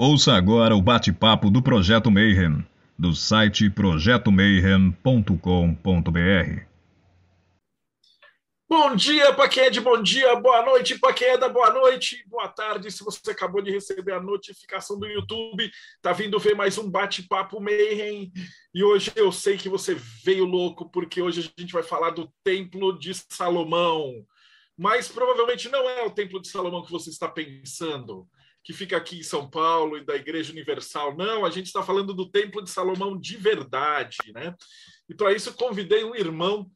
Ouça agora o bate-papo do Projeto Mayhem, do site projetomayhem.com.br. Bom dia de bom dia, boa noite para quem é da boa noite, boa tarde. Se você acabou de receber a notificação do YouTube, tá vindo ver mais um bate-papo Mayhem. E hoje eu sei que você veio louco, porque hoje a gente vai falar do Templo de Salomão. Mas provavelmente não é o Templo de Salomão que você está pensando, que fica aqui em São Paulo e da Igreja Universal. Não, a gente está falando do Templo de Salomão de verdade, né? E para isso convidei um irmão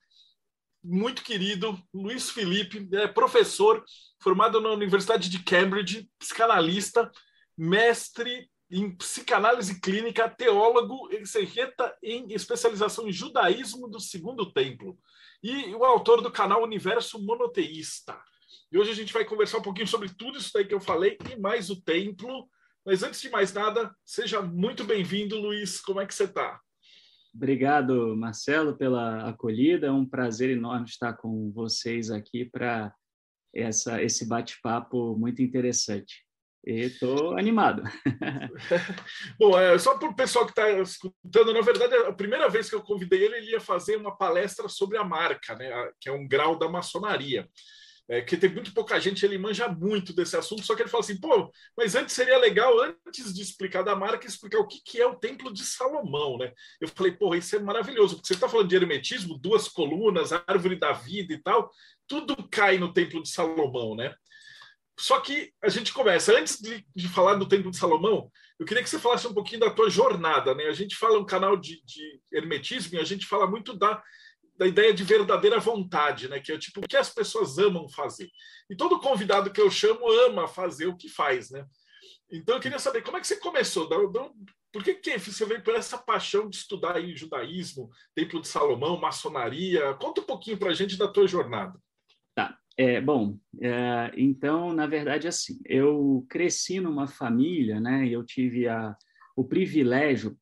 muito querido, Luiz Felipe, é professor formado na Universidade de Cambridge, psicanalista, mestre em psicanálise clínica, teólogo, exegeta em especialização em judaísmo do Segundo Templo e o autor do canal Universo Monoteísta. E hoje a gente vai conversar um pouquinho sobre tudo isso daí que eu falei e mais o templo. Mas antes de mais nada, seja muito bem-vindo, Luiz. Como é que você está? Obrigado, Marcelo, pela acolhida. É um prazer enorme estar com vocês aqui para essa esse bate-papo muito interessante. E estou animado. Bom, é, só para o pessoal que está escutando, na verdade, a primeira vez que eu convidei ele, ele ia fazer uma palestra sobre a marca, né, que é um grau da maçonaria é, que tem muito pouca gente, ele manja muito desse assunto, só que ele fala assim, pô, mas antes seria legal, antes de explicar da marca, explicar o que, que é o Templo de Salomão, né? Eu falei, pô, isso é maravilhoso, porque você está falando de hermetismo, duas colunas, árvore da vida e tal, tudo cai no Templo de Salomão, né? Só que a gente começa, antes de, de, falar do Templo de Salomão, eu queria que você falasse um pouquinho da tua jornada, né? A gente fala um canal de, de hermetismo e a gente fala muito da da ideia de verdadeira vontade, né? Que é tipo o que as pessoas amam fazer. E todo convidado que eu chamo ama fazer o que faz, né? Então eu queria saber como é que você começou, por que, que você veio por essa paixão de estudar aí judaísmo, Templo de Salomão, maçonaria? Conta um pouquinho para a gente da tua jornada. Tá. É, bom, é, então, na verdade, assim, eu cresci numa família, né? Eu tive a, o privilégio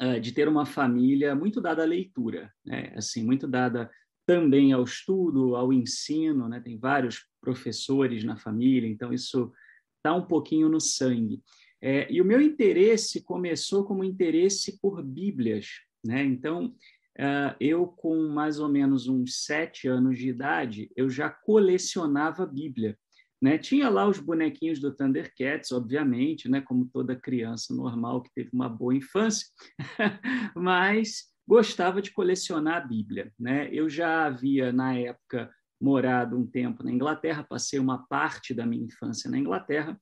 uh, de ter uma família muito dada à leitura, né? assim, muito dada também ao estudo, ao ensino, né? tem vários professores na família, então isso está um pouquinho no sangue. É, e o meu interesse começou como interesse por Bíblias, né? Então, uh, eu com mais ou menos uns sete anos de idade, eu já colecionava Bíblia. Né? Tinha lá os bonequinhos do Thundercats, obviamente, né? como toda criança normal que teve uma boa infância, mas gostava de colecionar a Bíblia. Né? Eu já havia, na época, morado um tempo na Inglaterra, passei uma parte da minha infância na Inglaterra,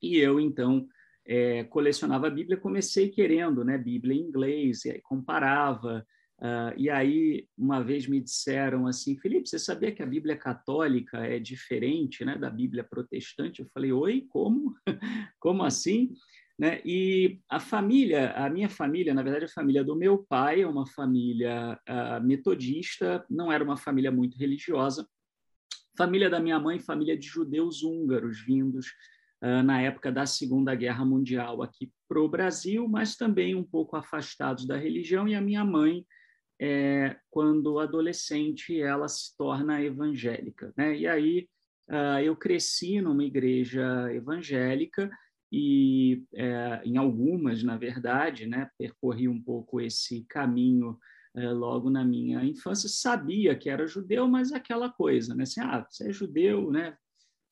e eu, então, é, colecionava a Bíblia, comecei querendo né, Bíblia em inglês, e aí comparava, Uh, e aí, uma vez me disseram assim, Felipe, você sabia que a Bíblia católica é diferente né, da Bíblia protestante? Eu falei, oi, como? como assim? Né? E a família, a minha família, na verdade, a família do meu pai é uma família uh, metodista, não era uma família muito religiosa. Família da minha mãe, família de judeus húngaros vindos uh, na época da Segunda Guerra Mundial aqui para o Brasil, mas também um pouco afastados da religião. E a minha mãe é, quando adolescente ela se torna evangélica. Né? E aí uh, eu cresci numa igreja evangélica e é, em algumas, na verdade, né, percorri um pouco esse caminho é, logo na minha infância. Sabia que era judeu, mas aquela coisa, né? Assim, ah, você é judeu, né?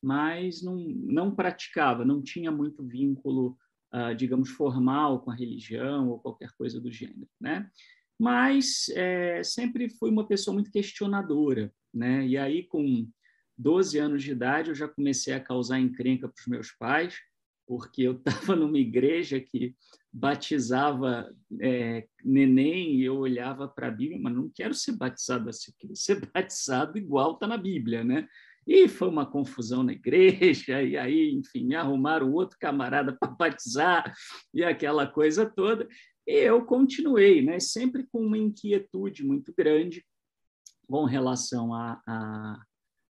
Mas não, não praticava, não tinha muito vínculo, uh, digamos, formal com a religião ou qualquer coisa do gênero, né? Mas é, sempre fui uma pessoa muito questionadora, né? E aí, com 12 anos de idade, eu já comecei a causar encrenca para os meus pais, porque eu estava numa igreja que batizava é, neném e eu olhava para a Bíblia, mas não quero ser batizado assim, quero ser batizado igual está na Bíblia, né? E foi uma confusão na igreja, e aí, enfim, me arrumaram outro camarada para batizar, e aquela coisa toda. E eu continuei, né, sempre com uma inquietude muito grande com relação à a,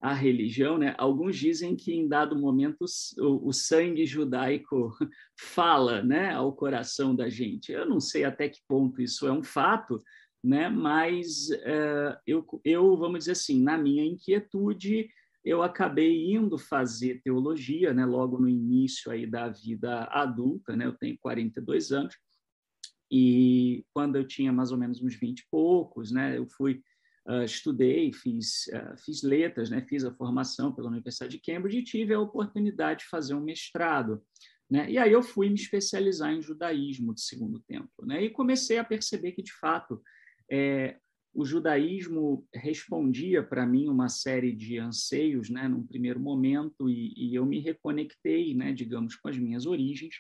a, a, religião. Né? Alguns dizem que, em dado momento, o, o, sangue judaico fala né, ao coração da gente. Eu não sei até que ponto isso é um fato, né? mas uh, eu, eu, vamos dizer assim, na minha inquietude, eu acabei indo fazer teologia, né, logo no início aí da vida adulta, né, eu tenho 42 anos, e quando eu tinha mais ou menos uns 20 e poucos, né, eu fui, uh, estudei, fiz, uh, fiz letras, né, fiz a formação pela Universidade de Cambridge e tive a oportunidade de fazer um mestrado. Né? E aí eu fui me especializar em judaísmo de segundo tempo. Né? E comecei a perceber que, de fato, é, o judaísmo respondia para mim uma série de anseios, né, num primeiro momento, e, e eu me reconectei, né, digamos, com as minhas origens.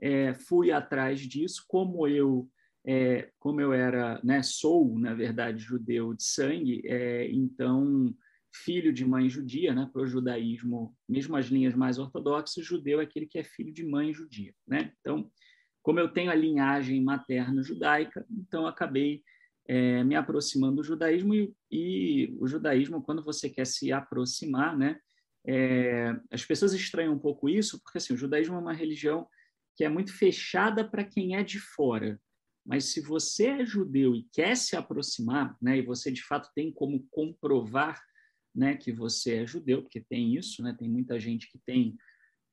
É, fui atrás disso, como eu é, como eu era, né, sou na verdade judeu de sangue, é, então filho de mãe judia, né, para o judaísmo, mesmo as linhas mais ortodoxas, judeu é aquele que é filho de mãe judia, né? Então, como eu tenho a linhagem materna judaica, então acabei é, me aproximando do judaísmo e, e, o judaísmo, quando você quer se aproximar, né, é, as pessoas estranham um pouco isso, porque assim, o judaísmo é uma religião que é muito fechada para quem é de fora. Mas se você é judeu e quer se aproximar, né, e você de fato tem como comprovar né, que você é judeu, porque tem isso, né, tem muita gente que tem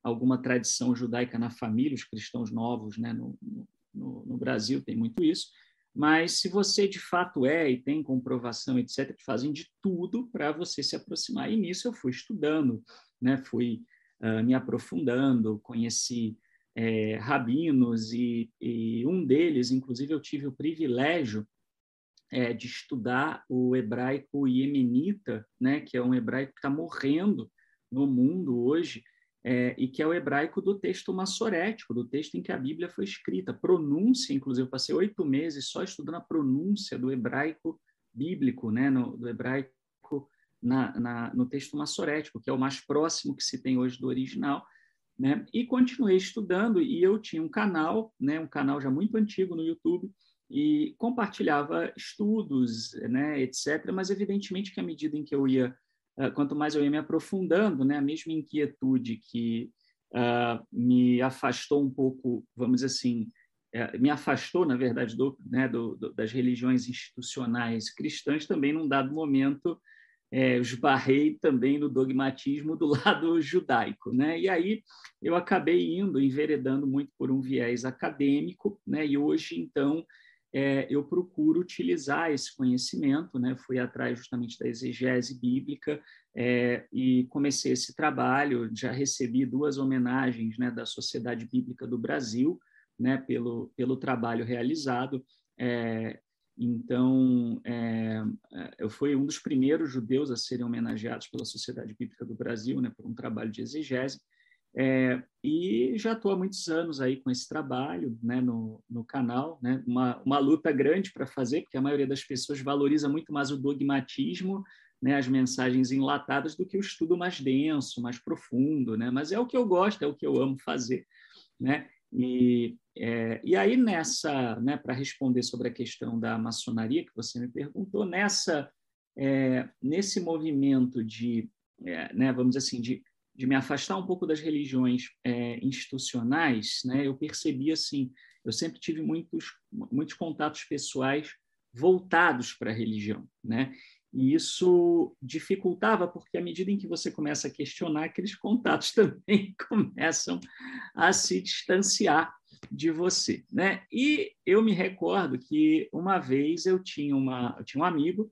alguma tradição judaica na família, os cristãos novos né, no, no, no Brasil tem muito isso. Mas se você de fato é e tem comprovação, etc., fazem de tudo para você se aproximar. E nisso eu fui estudando, né? fui uh, me aprofundando, conheci é, rabinos e, e, um deles, inclusive, eu tive o privilégio é, de estudar o hebraico iemenita, né? que é um hebraico que está morrendo no mundo hoje, é, e que é o hebraico do texto massorético, do texto em que a Bíblia foi escrita. Pronúncia, inclusive, eu passei oito meses só estudando a pronúncia do hebraico bíblico, né, no, do hebraico na, na, no texto massorético, que é o mais próximo que se tem hoje do original. Né? E continuei estudando, e eu tinha um canal, né, um canal já muito antigo no YouTube, e compartilhava estudos, né, etc. Mas, evidentemente, que à medida em que eu ia ah, quanto mais eu ia me aprofundando, né, a mesma inquietude que uh, me afastou um pouco, vamos dizer assim, uh, me afastou, na verdade, do, né, do, do, das religiões institucionais cristãs, também num dado momento é, esbarrei também no dogmatismo do lado judaico, né? E aí eu acabei indo, enveredando muito por um viés acadêmico, né? E hoje então é, eu procuro utilizar esse conhecimento, né? Fui atrás justamente da exegese bíblica é, e comecei esse trabalho. Já recebi duas homenagens, né, da Sociedade Bíblica do Brasil, né, pelo pelo trabalho realizado. É, então, é, é, eu fui um dos primeiros judeus a serem homenageados pela Sociedade Bíblica do Brasil, né, por um trabalho de exegese. É, e já estou há muitos anos aí com esse trabalho né, no, no canal, né, uma, uma luta grande para fazer, porque a maioria das pessoas valoriza muito mais o dogmatismo, né, as mensagens enlatadas, do que o estudo mais denso, mais profundo. Né? Mas é o que eu gosto, é o que eu amo fazer. Né? E, é, e aí, nessa, né, para responder sobre a questão da maçonaria que você me perguntou, nessa, é, nesse movimento de, é, né, vamos dizer assim, de de me afastar um pouco das religiões é, institucionais, né, eu percebi assim, eu sempre tive muitos muitos contatos pessoais voltados para a religião, né? E isso dificultava porque à medida em que você começa a questionar, aqueles contatos também começam a se distanciar de você, né? E eu me recordo que uma vez eu tinha uma eu tinha um amigo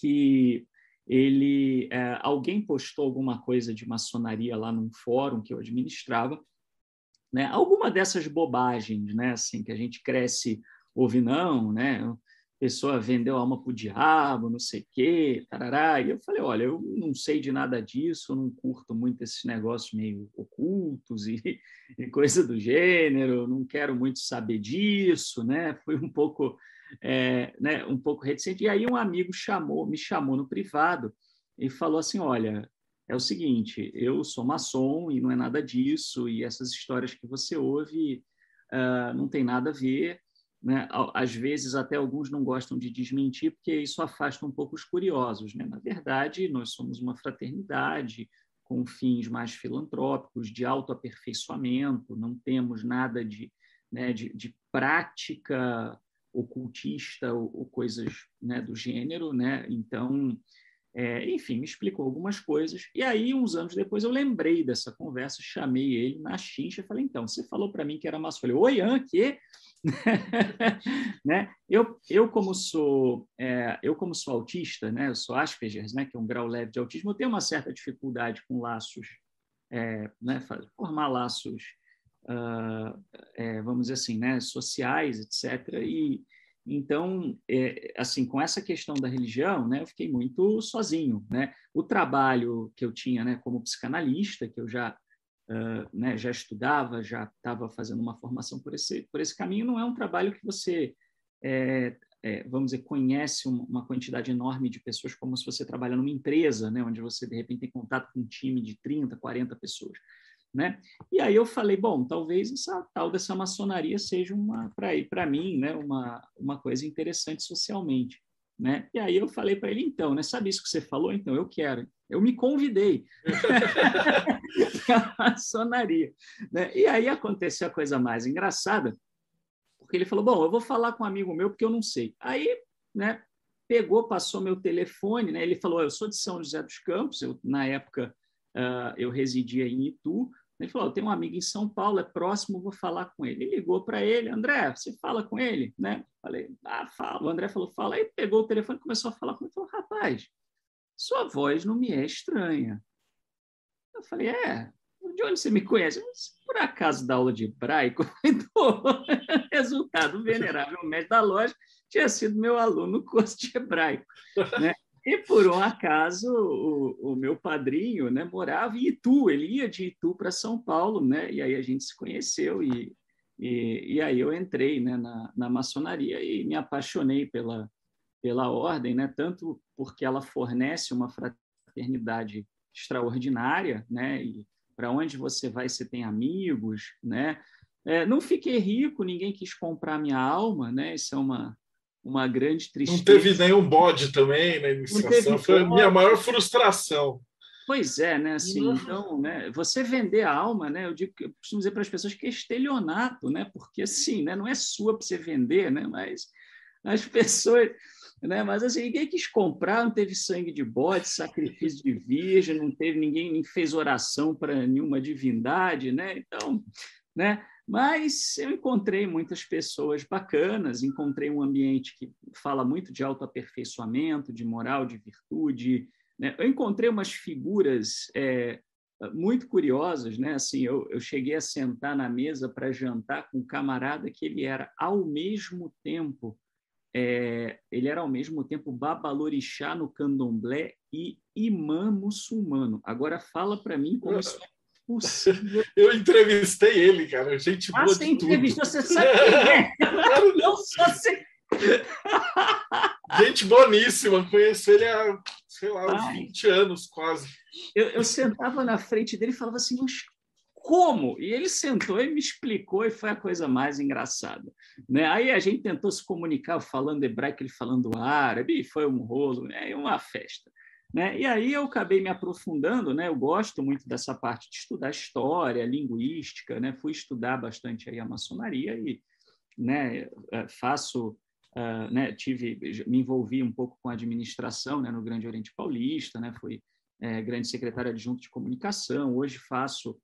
que ele é, alguém postou alguma coisa de maçonaria lá num fórum que eu administrava, né? Alguma dessas bobagens, né? Assim que a gente cresce ouve não, né? Pessoa vendeu a alma para o diabo, não sei o quê, tarará. E eu falei, olha, eu não sei de nada disso, não curto muito esses negócios meio ocultos e, e coisa do gênero, não quero muito saber disso, né? Foi um pouco é, né, um pouco reticente. E aí um amigo chamou, me chamou no privado e falou assim, olha, é o seguinte, eu sou maçom e não é nada disso, e essas histórias que você ouve uh, não tem nada a ver. Né? Às vezes até alguns não gostam de desmentir, porque isso afasta um pouco os curiosos. Né? Na verdade, nós somos uma fraternidade com fins mais filantrópicos, de autoaperfeiçoamento, não temos nada de, né, de, de prática ocultista ou, ou coisas né, do gênero, né? Então, É, enfim, me explicou algumas coisas. E aí, uns anos depois, eu lembrei dessa conversa, chamei ele na chincha e falei: então, você falou para mim que era masculino. Oi, Ian, que? né? eu, eu, como sou, é, eu, como sou autista, né? eu sou Asperger, né? que é um grau leve de autismo, eu tenho uma certa dificuldade com laços, é, né? formar laços, uh, é, vamos dizer assim, né? sociais, etc. E então, é, assim, com essa questão da religião, né, eu fiquei muito sozinho, né? O trabalho que eu tinha, né, como psicanalista, que eu já, né, já estudava, já estava fazendo uma formação por esse, por esse caminho, não é um trabalho que você, é, é, vamos dizer, conhece uma quantidade enorme de pessoas como se você trabalha numa empresa, né, onde você, de repente, tem contato com um time de 30, 40 pessoas. Né? E aí eu falei, bom, talvez essa tal dessa maçonaria seja uma para mim, né, uma uma coisa interessante socialmente, né? E aí eu falei para ele, então, né, sabe isso que você falou? Então eu quero. Eu me convidei para a maçonaria, né? E aí aconteceu a coisa mais engraçada, porque ele falou, bom, eu vou falar com um amigo meu porque eu não sei. Aí, né, pegou, passou meu telefone, né? Ele falou, eu sou de São José dos Campos, eu na época Uh, eu residia em Itu, ele falou: tem um amigo em São Paulo, é próximo, vou falar com ele. Ele ligou para ele, André, você fala com ele, né? Falei, ah, fala. O André falou, fala. Aí pegou o telefone e começou a falar com ele. Falou, rapaz, sua voz não me é estranha. Eu falei, é, de onde você me conhece? Por acaso da aula de hebraico? Resultado, venerável mestre da loja tinha sido meu aluno no curso de hebraico. Né? E por um acaso o, o, meu padrinho, né, morava em Itu, ele ia de Itu para São Paulo, né? E aí a gente se conheceu e, e, e aí eu entrei, né, na, na maçonaria e me apaixonei pela pela ordem, né? Tanto porque ela fornece uma fraternidade extraordinária, né? E para onde você vai, você tem amigos, né? É, não fiquei rico, ninguém quis comprar minha alma, né? Isso é uma uma grande tristeza. Não teve nenhum bode também na iniciação, foi a minha maior frustração. Pois é, né? Assim, não. então, né? Você vender a alma, né? Eu digo, eu costumo dizer para as pessoas que é estelionato, né? Porque assim, né? Não é sua para você vender, né? Mas as pessoas, né? Mas assim, ninguém quis comprar, não teve sangue de bode, sacrifício de virgem, não teve ninguém nem fez oração para nenhuma divindade, né? Então, né? Mas eu encontrei muitas pessoas bacanas, encontrei um ambiente que fala muito de autoaperfeiçoamento, de moral, de virtude. Né? Eu encontrei umas figuras é, muito curiosas, né? Assim, eu, eu cheguei a sentar na mesa para jantar com um camarada que ele era ao mesmo tempo é, ele era ao mesmo tempo babalorixá no candomblé e imã muçulmano. Agora fala para mim como isso é possível. Eu entrevistei ele, cara. Gente ah, boa você entrevistou, você sabe quem é. Não só você... Gente boníssima. Conheço ele há, sei lá, uns Ai. 20 anos quase. Eu, eu sentava na frente dele e falava assim, mas como? E ele sentou e me explicou e foi a coisa mais engraçada. Né? Aí a gente tentou se comunicar falando hebraico, ele falando árabe, e foi um rolo, né? uma festa. Né? E aí eu acabei me aprofundando, né? eu gosto muito dessa parte de estudar história, linguística, né? fui estudar bastante aí a maçonaria e né, eh, faço, uh, né, tive, me envolvi um pouco com a administração né, no Grande Oriente Paulista, né, fui é, grande secretário adjunto de comunicação, hoje faço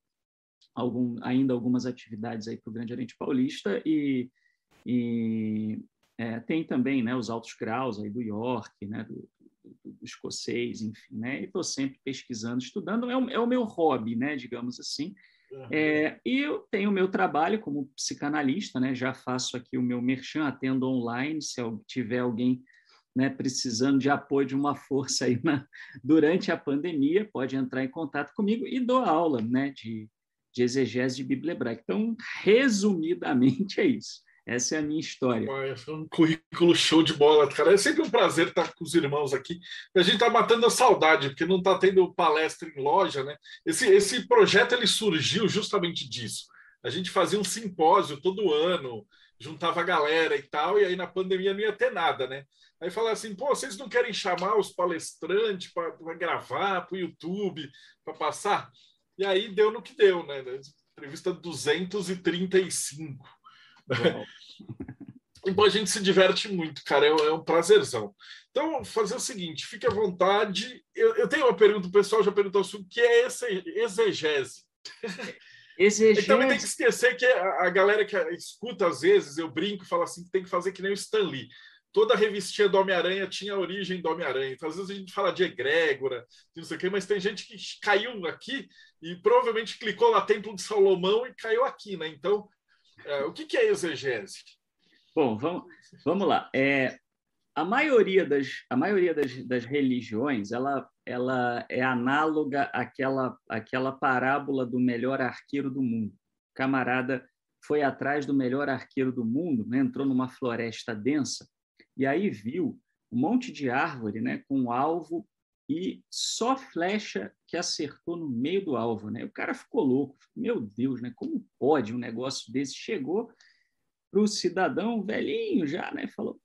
algum, ainda algumas atividades aí para o Grande Oriente Paulista e, e é, tem também né, os altos graus aí do York, né, do, do, do escocês, enfim, né? E estou sempre pesquisando, estudando. É o, é o, meu hobby, né? Digamos assim. É, e eu tenho o meu trabalho como psicanalista, né? Já faço aqui o meu merchan, atendo online. Se tiver alguém né, precisando de apoio de uma força aí na, durante a pandemia, pode entrar em contato comigo e dou aula, né? De, de exegese de Bíblia hebraica. Então, resumidamente, é isso. Essa é a minha história. Foi um currículo show de bola, cara. É sempre um prazer estar com os irmãos aqui. A gente está matando a saudade, porque não está tendo palestra em loja, né? Esse, esse projeto ele surgiu justamente disso. A gente fazia um simpósio todo ano, juntava a galera e tal, e aí na pandemia não ia ter nada, né? Aí falava assim, pô, vocês não querem chamar os palestrantes para gravar para o YouTube, para passar? E aí deu no que deu, né? Entrevista 235. Então a gente se diverte muito, cara, é, é um prazerzão. Então, fazer o seguinte, fique à vontade. Eu, eu tenho uma pergunta, o pessoal já perguntou sobre o que é exegese. Exegese. E também tem que esquecer que a, a, galera que escuta às vezes, eu brinco e falo assim, que tem que fazer que nem o Stan Lee. Toda a revistinha do Homem-Aranha tinha a origem do Homem-Aranha. Então, às vezes a gente fala de egrégora, de não sei o quê, mas tem gente que caiu aqui e provavelmente clicou lá Templo de Salomão e caiu aqui, né? Então, é, o que, que é exegese? Bom, vamos, vamos lá. É, a maioria das, a maioria das, das religiões ela, ela é análoga àquela, àquela parábola do melhor arqueiro do mundo. O camarada foi atrás do melhor arqueiro do mundo, né? entrou numa floresta densa e aí viu um monte de árvore né? com alvo e só flecha que acertou no meio do alvo. Né? O cara ficou louco. Meu Deus, né? como pode um negócio desse? Chegou para o cidadão velhinho já, né? Falou,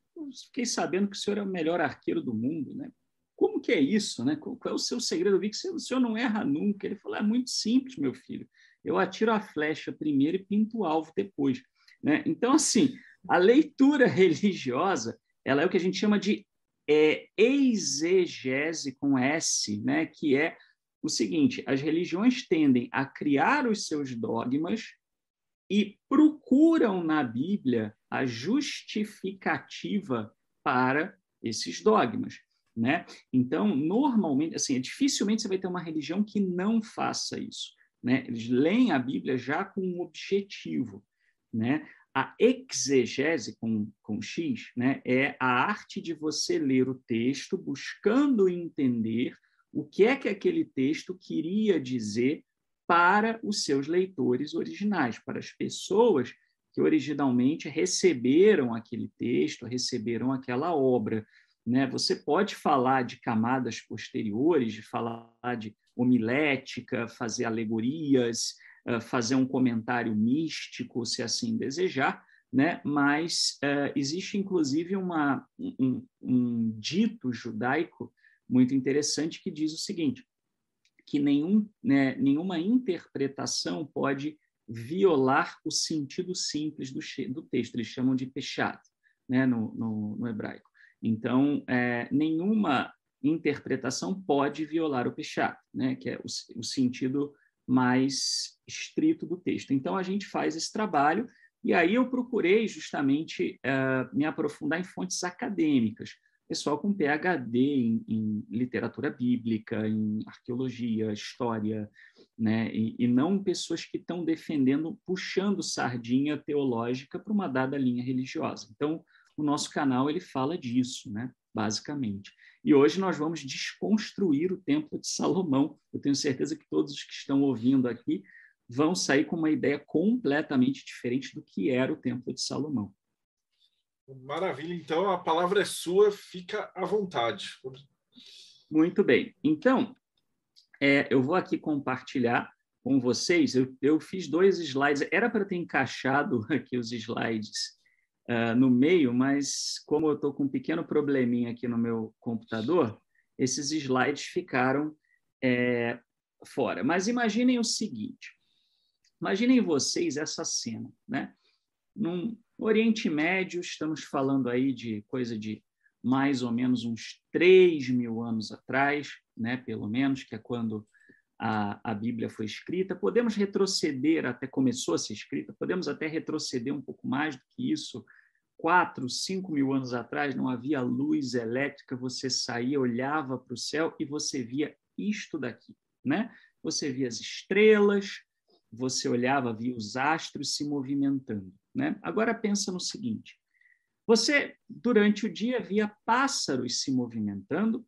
fiquei sabendo que o senhor é o melhor arqueiro do mundo, né? Como que é isso, né? Qual é o seu segredo? Eu vi que o senhor não erra nunca. Ele falou, é muito simples, meu filho. Eu atiro a flecha primeiro e pinto o alvo depois, né? Então, assim, a leitura religiosa, ela é o que a gente chama de é, exegese com S, né? Que é o seguinte: as religiões tendem a criar os seus dogmas e procuram na Bíblia a justificativa para esses dogmas. Né? Então, normalmente, assim, dificilmente você vai ter uma religião que não faça isso. Né? Eles leem a Bíblia já com um objetivo. Né? A exegese com, com X né, é a arte de você ler o texto buscando entender o que é que aquele texto queria dizer para os seus leitores originais, para as pessoas que originalmente receberam aquele texto, receberam aquela obra. Né? Você pode falar de camadas posteriores, de falar de homilética, fazer alegorias, fazer um comentário místico, se assim desejar, né? mas uh, existe inclusive uma, um, um dito judaico muito interessante que diz o seguinte: que nenhum, né, nenhuma interpretação pode violar o sentido simples do, do texto. Eles chamam de pechat, né, no, no, no hebraico. Então, é, nenhuma interpretação pode violar o pechat, né, que é o, o sentido mais estrito do texto. Então, a gente faz esse trabalho e aí eu procurei justamente uh, me aprofundar em fontes acadêmicas pessoal com PhD em, em literatura bíblica, em arqueologia, história, né? E, e não pessoas que estão defendendo, puxando sardinha teológica para uma dada linha religiosa. Então, o nosso canal ele fala disso, né? Basicamente. E hoje nós vamos desconstruir o Templo de Salomão. Eu tenho certeza que todos os que estão ouvindo aqui vão sair com uma ideia completamente diferente do que era o Templo de Salomão. Maravilha, então a palavra é sua, fica à vontade. Muito bem. Então, é, eu vou aqui compartilhar com vocês. Eu, eu fiz dois slides, era para ter encaixado aqui os slides uh, no meio, mas como eu estou com um pequeno probleminha aqui no meu computador, esses slides ficaram é, fora. Mas imaginem o seguinte: imaginem vocês essa cena, né? Num, Oriente Médio, estamos falando aí de coisa de mais ou menos uns 3 mil anos atrás, né, pelo menos, que é quando a, a Bíblia foi escrita. Podemos retroceder, até começou a ser escrita, podemos até retroceder um pouco mais do que isso. Quatro, cinco mil anos atrás não havia luz elétrica, você saía, olhava para o céu e você via isto daqui, né? Você via as estrelas, você olhava, via os astros se movimentando. Né? Agora pensa no seguinte: você durante o dia via pássaros se movimentando,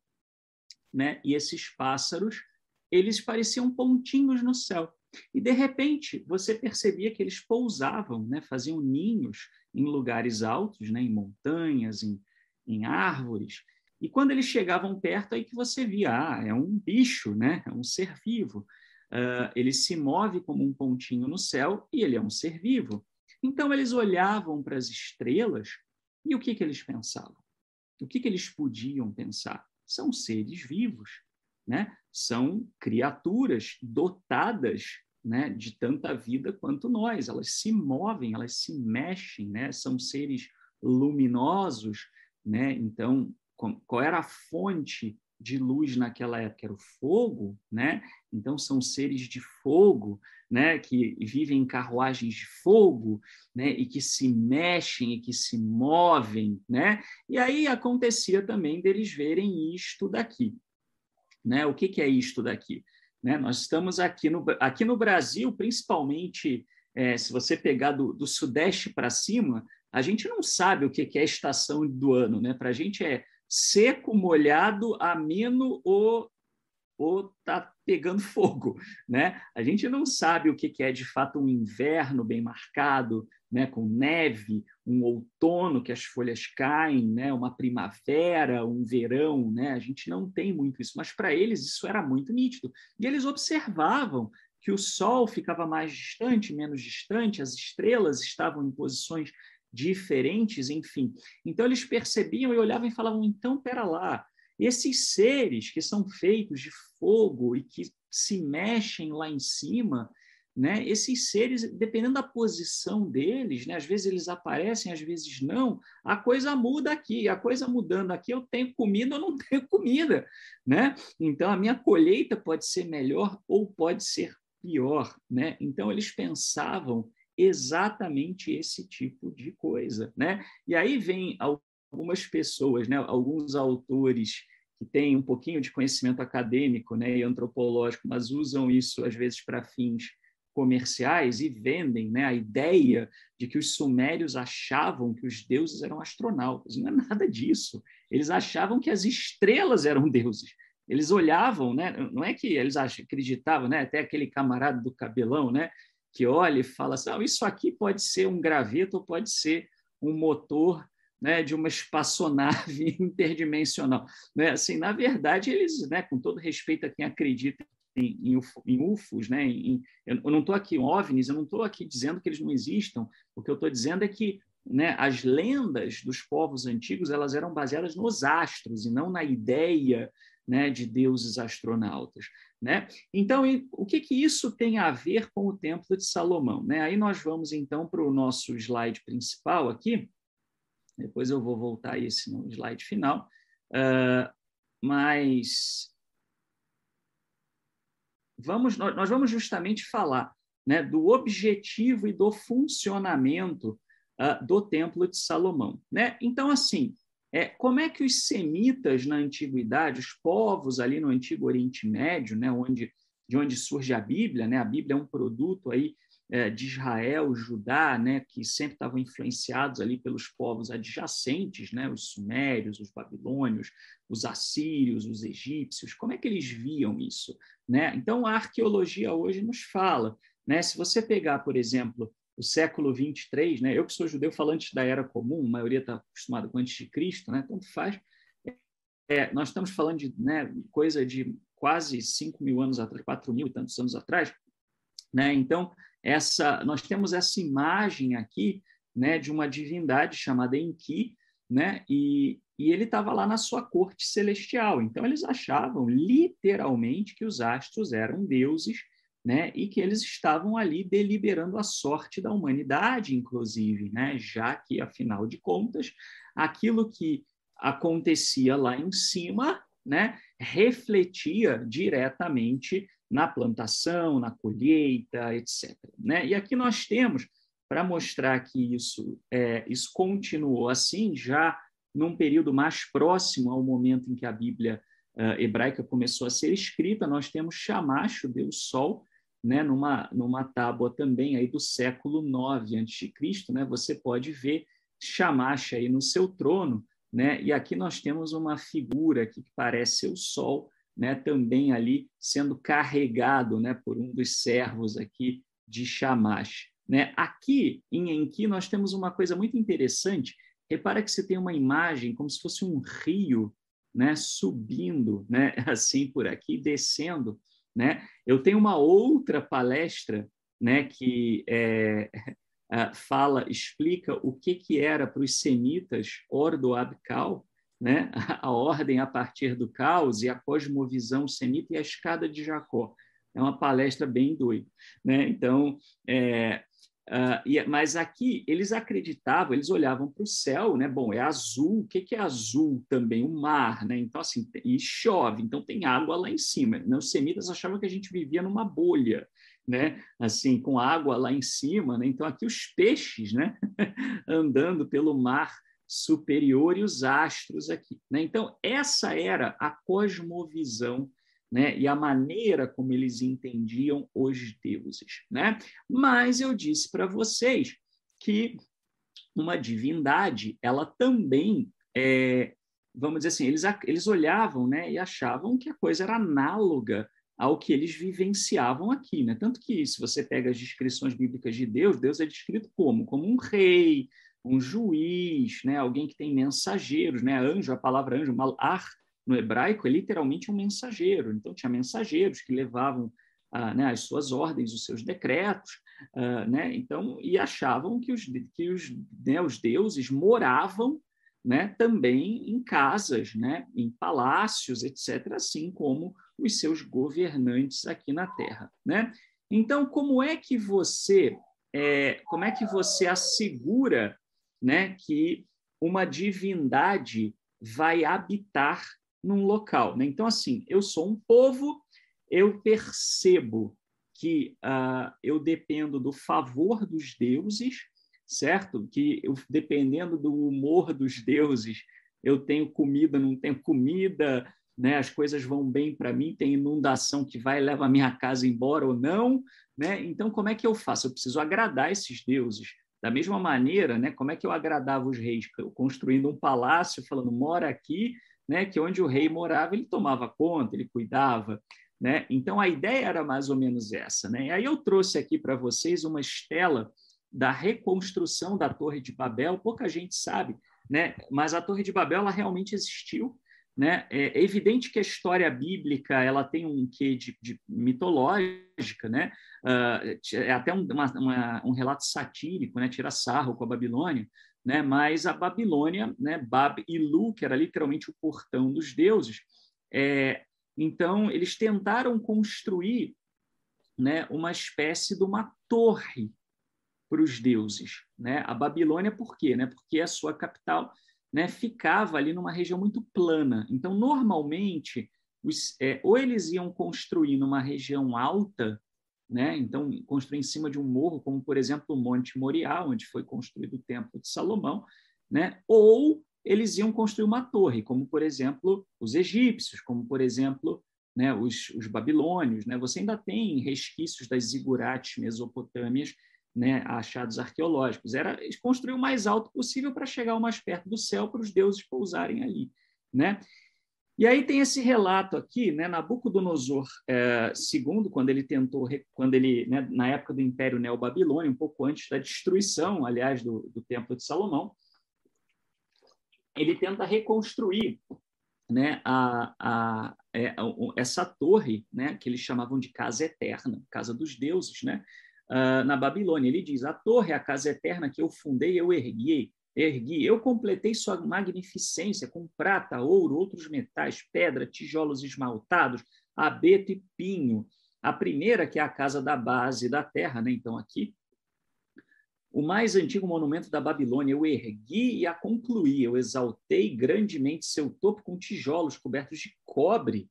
né? E esses pássaros eles pareciam pontinhos no céu. E de repente você percebia que eles pousavam, né? Faziam ninhos em lugares altos, né? Em montanhas, em, em árvores. E quando eles chegavam perto, aí que você via, ah, é um bicho, né? É um ser vivo. Uh, ele se move como um pontinho no céu e ele é um ser vivo. Então, eles olhavam para as estrelas e o que, que eles pensavam? O que, que eles podiam pensar? São seres vivos, né? São criaturas dotadas né, de tanta vida quanto nós. Elas se movem, elas se mexem, né? são seres luminosos, né? Então, qual era a fonte de luz naquela época? Era o fogo, né? Então, são seres de fogo, né? Que vivem em carruagens de fogo, né? E que se mexem e que se movem, né? E aí acontecia também deles verem isto daqui, né? O que, que é isto daqui? Né? Nós estamos aqui no, aqui no Brasil, principalmente, é, se você pegar do, do sudeste para cima, a gente não sabe o que, que é estação do ano. Né? Para a gente é seco, molhado, ameno ou ou está pegando fogo, né? A gente não sabe o que é de fato um inverno bem marcado, né? Com neve, um outono que as folhas caem, né? Uma primavera, um verão, né? A gente não tem muito isso, mas para eles isso era muito nítido e eles observavam que o Sol ficava mais distante, menos distante, as estrelas estavam em posições diferentes, enfim. Então eles percebiam e olhavam e falavam: então, pera lá, esses seres que são feitos de fogo e que se mexem lá em cima, né? Esses seres, dependendo da posição deles, né? Às vezes eles aparecem, às vezes não. A coisa muda aqui, a coisa mudando aqui, eu tenho comida ou não tenho comida, né? Então a minha colheita pode ser melhor ou pode ser pior, né? Então eles pensavam exatamente esse tipo de coisa, né? E aí vem algumas pessoas, né, alguns autores que têm um pouquinho de conhecimento acadêmico né, e antropológico, mas usam isso às vezes para fins comerciais e vendem né, a ideia de que os sumérios achavam que os deuses eram astronautas. Não é nada disso. Eles achavam que as estrelas eram deuses. Eles olhavam, né, não é que eles acreditavam, né, até aquele camarada do cabelão, né, que olha e fala assim, ah, isso aqui pode ser um graveto ou pode ser um motor né, de uma espaçonave interdimensional. Né? Assim, na verdade, eles, né, com todo respeito a quem acredita em, em, em UFOs, né, em, eu não estou aqui, OVNIs, eu não estou aqui dizendo que eles não existam, o que eu estou dizendo é que né, as lendas dos povos antigos elas eram baseadas nos astros e não na ideia né, de deuses astronautas. Né? Então, o que, que isso tem a ver com o Templo de Salomão? Né? Aí nós vamos, então, para o nosso slide principal aqui, depois eu vou voltar a esse no slide final. Uh, mas vamos, nós vamos justamente falar né, do objetivo e do funcionamento uh, do Templo de Salomão. Né? Então, assim, é, como é que os semitas na antiguidade, os povos ali no Antigo Oriente Médio, né, onde, de onde surge a Bíblia, né, a Bíblia é um produto aí de Israel, Judá, né, que sempre estavam influenciados ali pelos povos adjacentes, né, os sumérios, os babilônios, os assírios, os egípcios. Como é que eles viam isso? Né? Então, a arqueologia hoje nos fala. Né? Se você pegar, por exemplo, o século 23, né? eu que sou judeu falante da Era Comum, a maioria está acostumada com antes de Cristo, né? tanto faz. É, nós estamos falando de né, coisa de quase 5 mil anos atrás, 4 mil e tantos anos atrás. Né? Então, essa, nós temos essa imagem aqui né, de uma divindade chamada Enki, né, e, e ele estava lá na sua corte celestial. Então, eles achavam literalmente que os astros eram deuses né, e que eles estavam ali deliberando a sorte da humanidade, inclusive, né, já que, afinal de contas, aquilo que acontecia lá em cima né, refletia diretamente na plantação, na colheita, etc. Né? E aqui nós temos, para mostrar que isso, é, isso continuou assim, já num período mais próximo ao momento em que a Bíblia uh, hebraica começou a ser escrita, nós temos Shamash, o Deus Sol, né, numa, numa tábua também aí do século 9 a.C., né, você pode ver Shamash aí no seu trono, né, e aqui nós temos uma figura aqui que parece o Sol, né, também ali sendo carregado né, por um dos servos aqui de Shamash. Né? Aqui em Enki nós temos uma coisa muito interessante. Repara que você tem uma imagem como se fosse um rio né, subindo né, assim por aqui, descendo. Né? Eu tenho uma outra palestra né, que é, fala, explica o que, que era para os semitas Ordo Abcal, né? a ordem a partir do caos e a cosmovisão semita e a escada de Jacó. É uma palestra bem doida. Né? Então, é, Uh, mas aqui eles acreditavam, eles olhavam para o céu, né? Bom, é azul. O que, que é azul também? O mar, né? Então assim, e chove, então tem água lá em cima. Né? Os semitas achavam que a gente vivia numa bolha, né? Assim, com água lá em cima, né? Então aqui os peixes, né? Andando pelo mar superior e os astros aqui, né? Então essa era a cosmovisão né? e a maneira como eles entendiam os deuses. Né? Mas eu disse para vocês que uma divindade, ela também, é, vamos dizer assim, eles, eles olhavam né, e achavam que a coisa era análoga ao que eles vivenciavam aqui. Né? Tanto que, se você pega as descrições bíblicas de Deus, Deus é descrito como? Como um rei, um juiz, né? alguém que tem mensageiros, né? anjo, a palavra anjo, malar, no hebraico é literalmente um mensageiro. Então, tinha mensageiros que levavam ah, né, as suas ordens, os seus decretos, ah, né? então, e achavam que os, que os, né, os deuses moravam né, também em casas, né, em palácios, etc., assim como os seus governantes aqui na Terra. Né? Então, como é que você é, como é que você assegura né, que uma divindade vai habitar num local. Né? Então, assim, eu sou um povo, eu percebo que uh, eu dependo do favor dos deuses, certo? Que eu, dependendo do humor dos deuses, eu tenho comida, não tenho comida, né? As coisas vão bem para mim, tem inundação que vai levar a minha casa embora ou não, né? Então como é que eu faço? Eu preciso agradar esses deuses. Da mesma maneira, né? Como é que eu agradava os reis? Construindo um palácio, falando mora aqui né, que onde o rei morava, ele tomava conta, ele cuidava. Né? Então, a ideia era mais ou menos essa. Né? E aí eu trouxe aqui para vocês uma estela da reconstrução da Torre de Babel, pouca gente sabe, né? mas a Torre de Babel ela realmente existiu. Né? É evidente que a história bíblica ela tem um quê de, de mitológica, né? Uh, é até um, uma, uma, um relato satírico, né? tira sarro com a Babilônia, né? mas a Babilônia, né? Bab e Lu, que era literalmente o portão dos deuses, é, então eles tentaram construir né, uma espécie de uma torre para os deuses. Né? A Babilônia, por quê? Né? Porque a sua capital né, ficava ali numa região muito plana. Então, normalmente, os, é, ou eles iam construir numa região alta, né? Então, construir em cima de um morro, como por exemplo o Monte Moriá, onde foi construído o Templo de Salomão, né? Ou eles iam construir uma torre, como por exemplo os egípcios, como por exemplo né, os, os babilônios. Né? Você ainda tem resquícios das zigurates mesopotâmias né, achados arqueológicos. Era construir o mais alto possível para chegar o mais perto do céu para os deuses pousarem ali. Né? E aí tem esse relato aqui, né, Nabucodonosor é, II, quando ele tentou, quando ele, né, na época do Império Neobabilônia, um pouco antes da destruição, aliás, do, do Templo de Salomão, ele tenta reconstruir né, a, a, é, essa torre, né, que eles chamavam de casa eterna, casa dos deuses, né, uh, na Babilônia. Ele diz: a torre é a casa eterna que eu fundei, eu ergui, ergui. Eu completei sua magnificência com prata, ouro, outros metais, pedra, tijolos esmaltados, abeto e pinho. A primeira, que é a casa da base da terra, né? então aqui. O mais antigo monumento da Babilônia, eu ergui e a concluí. Eu exaltei grandemente seu topo com tijolos cobertos de cobre.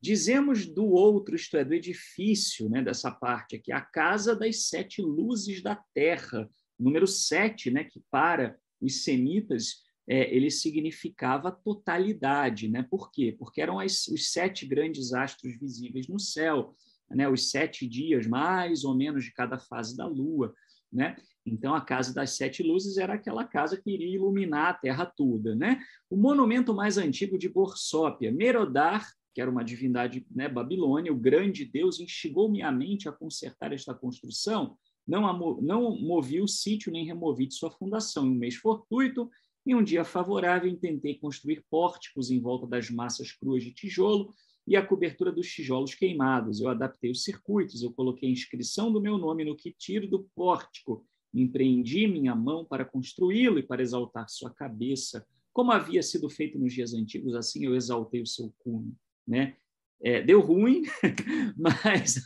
Dizemos do outro, isto é, do edifício, né, dessa parte aqui, a casa das sete luzes da terra, número sete, né, que para os semitas, é, ele significava totalidade. Né? Por quê? Porque eram as, os sete grandes astros visíveis no céu, né? os sete dias, mais ou menos, de cada fase da lua. Né? Então, a casa das sete luzes era aquela casa que iria iluminar a terra toda. Né? O monumento mais antigo de Borsópia, Merodar, que era uma divindade né, babilônia, o grande Deus, instigou minha mente a consertar esta construção não, não movi o sítio nem removi de sua fundação. Em um mês fortuito, em um dia favorável, tentei construir pórticos em volta das massas cruas de tijolo e a cobertura dos tijolos queimados. Eu adaptei os circuitos, eu coloquei a inscrição do meu nome no que tiro do pórtico, empreendi minha mão para construí-lo e para exaltar sua cabeça. Como havia sido feito nos dias antigos, assim eu exaltei o seu cume. Né? É, deu ruim, mas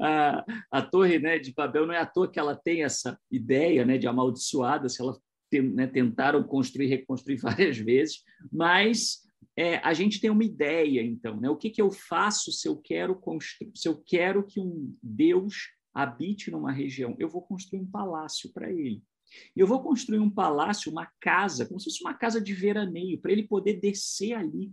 a, a, torre né, de Babel não é à toa que ela tem essa ideia né, de amaldiçoada, se ela né, tentaram construir e reconstruir várias vezes, mas é, a gente tem uma ideia, então, né? O que, que eu faço se eu quero construir, se eu quero que um Deus habite numa região? Eu vou construir um palácio para ele. E eu vou construir um palácio, uma casa, como se fosse uma casa de veraneio, para ele poder descer ali.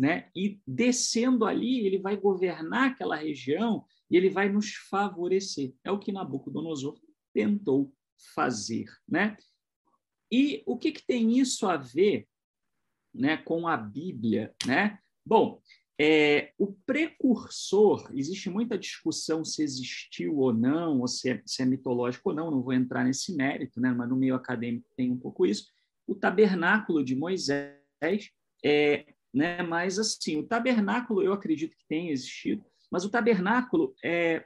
Né? E descendo ali, ele vai governar aquela região e ele vai nos favorecer. É o que Nabucodonosor tentou fazer. Né? E o que, que tem isso a ver né, com a Bíblia? Né? Bom, é, o precursor, existe muita discussão se existiu ou não, ou se é, se é, mitológico ou não, não vou entrar nesse mérito, né, mas no meio acadêmico tem um pouco isso. O tabernáculo de Moisés, é, né, mas assim, o tabernáculo eu acredito que tenha existido, mas o tabernáculo é,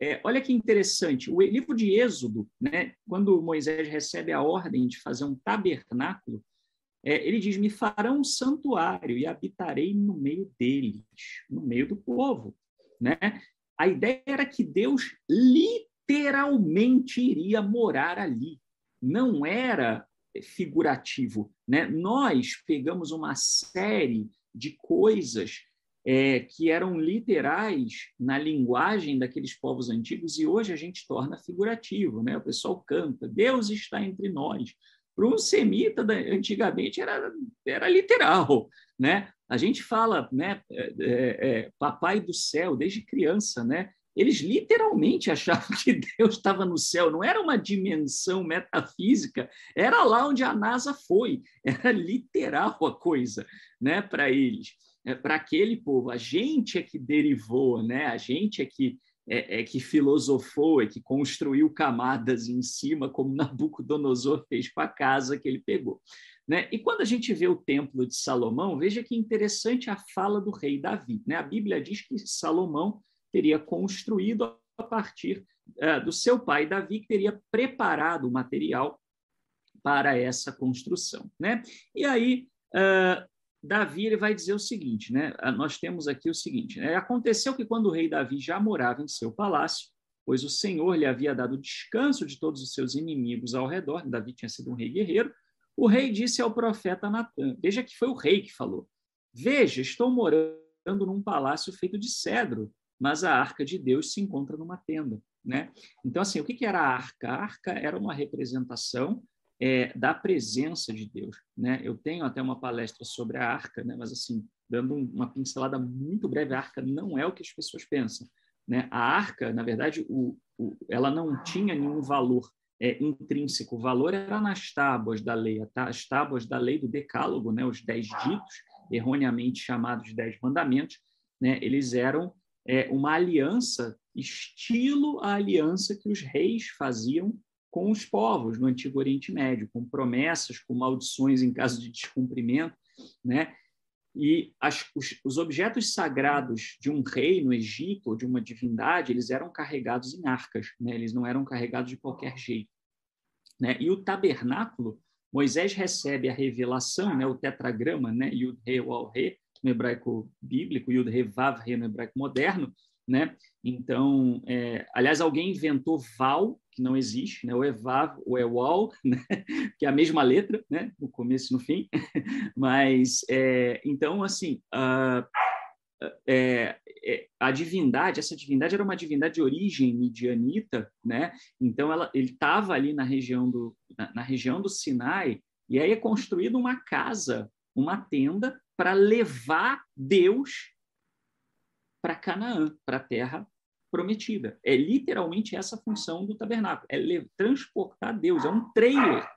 é, olha que interessante, o livro de Êxodo, né, quando Moisés recebe a ordem de fazer um tabernáculo, é, ele diz: Me farão um santuário e habitarei no meio deles, no meio do povo. Né? A ideia era que Deus literalmente iria morar ali, não era figurativo. Né? Nós pegamos uma série de coisas é, que eram literais na linguagem daqueles povos antigos e hoje a gente torna figurativo, né? O pessoal canta, Deus está entre nós. Para um semita, antigamente, era, era literal, né? A gente fala, né, é, é, é papai do céu, desde criança, né? Eles literalmente achavam que Deus estava no céu, não era uma dimensão metafísica, era lá onde a NASA foi, era literal a coisa, né, para eles é, para aquele povo. A gente é que derivou, né? a gente é que, é, é, que filosofou, é que construiu camadas em cima, como Nabucodonosor fez com a casa que ele pegou. Né? E quando a gente vê o Templo de Salomão, veja que interessante a fala do rei Davi. Né? A Bíblia diz que Salomão teria construído a partir uh, do seu pai Davi, que teria preparado o material para essa construção. Né? E aí, uh, Davi ele vai dizer o seguinte, né? Ah, nós temos aqui o seguinte: né? aconteceu que quando o rei Davi já morava em seu palácio, pois o Senhor lhe havia dado descanso de todos os seus inimigos ao redor, Davi tinha sido um rei guerreiro, o rei disse ao profeta Natan, veja que foi o rei que falou, veja, estou morando num palácio feito de cedro, mas a arca de Deus se encontra numa tenda. Né? Então, assim, o que era a arca? A arca era uma representação é, da presença de Deus. Né? Eu tenho até uma palestra sobre a arca, né? mas assim, dando uma pincelada muito breve, a arca não é o que as pessoas pensam. Né? A arca, na verdade, o, o, ela não tinha nenhum valor é, intrínseco, o valor era nas tábuas da lei, as tábuas da lei do decálogo, né? os dez ditos, erroneamente chamados dez mandamentos, né? eles eram é, uma aliança, estilo a aliança que os reis faziam com os povos no Antigo Oriente Médio, com promessas, com maldições em caso de descumprimento, né? E as, os, os, objetos sagrados de um rei no Egito ou de uma divindade, eles eram carregados em arcas, né? Eles não eram carregados de qualquer jeito, né? E o tabernáculo, Moisés recebe a revelação, né? O tetragrama, né? Yud He Wal He no hebraico bíblico, Yud He Vav He no hebraico moderno, né? Então, é, aliás, alguém inventou Val, que não existe, né? O Evav, o Ewal, né? que é a mesma letra, né? No começo e no fim. Mas, é, então, assim, a, é, é, a divindade, essa divindade era uma divindade de origem midianita, né? Então, ela, ele estava ali na região do na, na região do Sinai e aí é construída uma casa, uma tenda para levar Deus para Canaã, para a terra prometida. É literalmente essa função do tabernáculo, é transportar Deus, é um trailer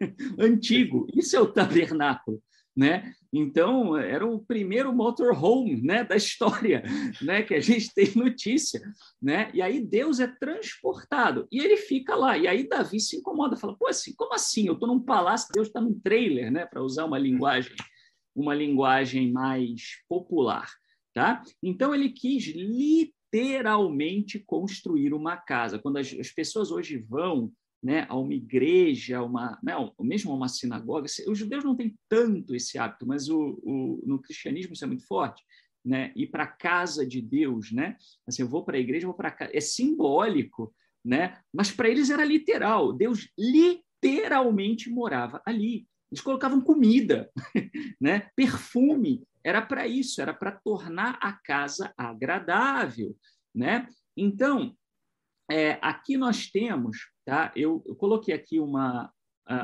antigo. Isso é o tabernáculo, né? Então, era o primeiro motorhome, né, da história, né, que a gente tem notícia, né? E aí Deus é transportado e ele fica lá. E aí Davi se incomoda, fala: "Pô, assim, como assim? Eu estou num palácio, Deus está num trailer, né, para usar uma linguagem uma linguagem mais popular. Tá? Então, ele quis literalmente construir uma casa. Quando as, as pessoas hoje vão né, a uma igreja, uma, né, mesmo a uma sinagoga, os judeus não têm tanto esse hábito, mas o, o, no cristianismo isso é muito forte. né? Ir para a casa de Deus, né? Assim, eu vou para a igreja, vou para casa. É simbólico, né? Mas para eles era literal. Deus literalmente morava ali. Eles colocavam comida, né? Perfume. Era para isso, era para tornar a casa agradável, né? Então, é, aqui nós temos, tá? Eu, eu coloquei aqui uma,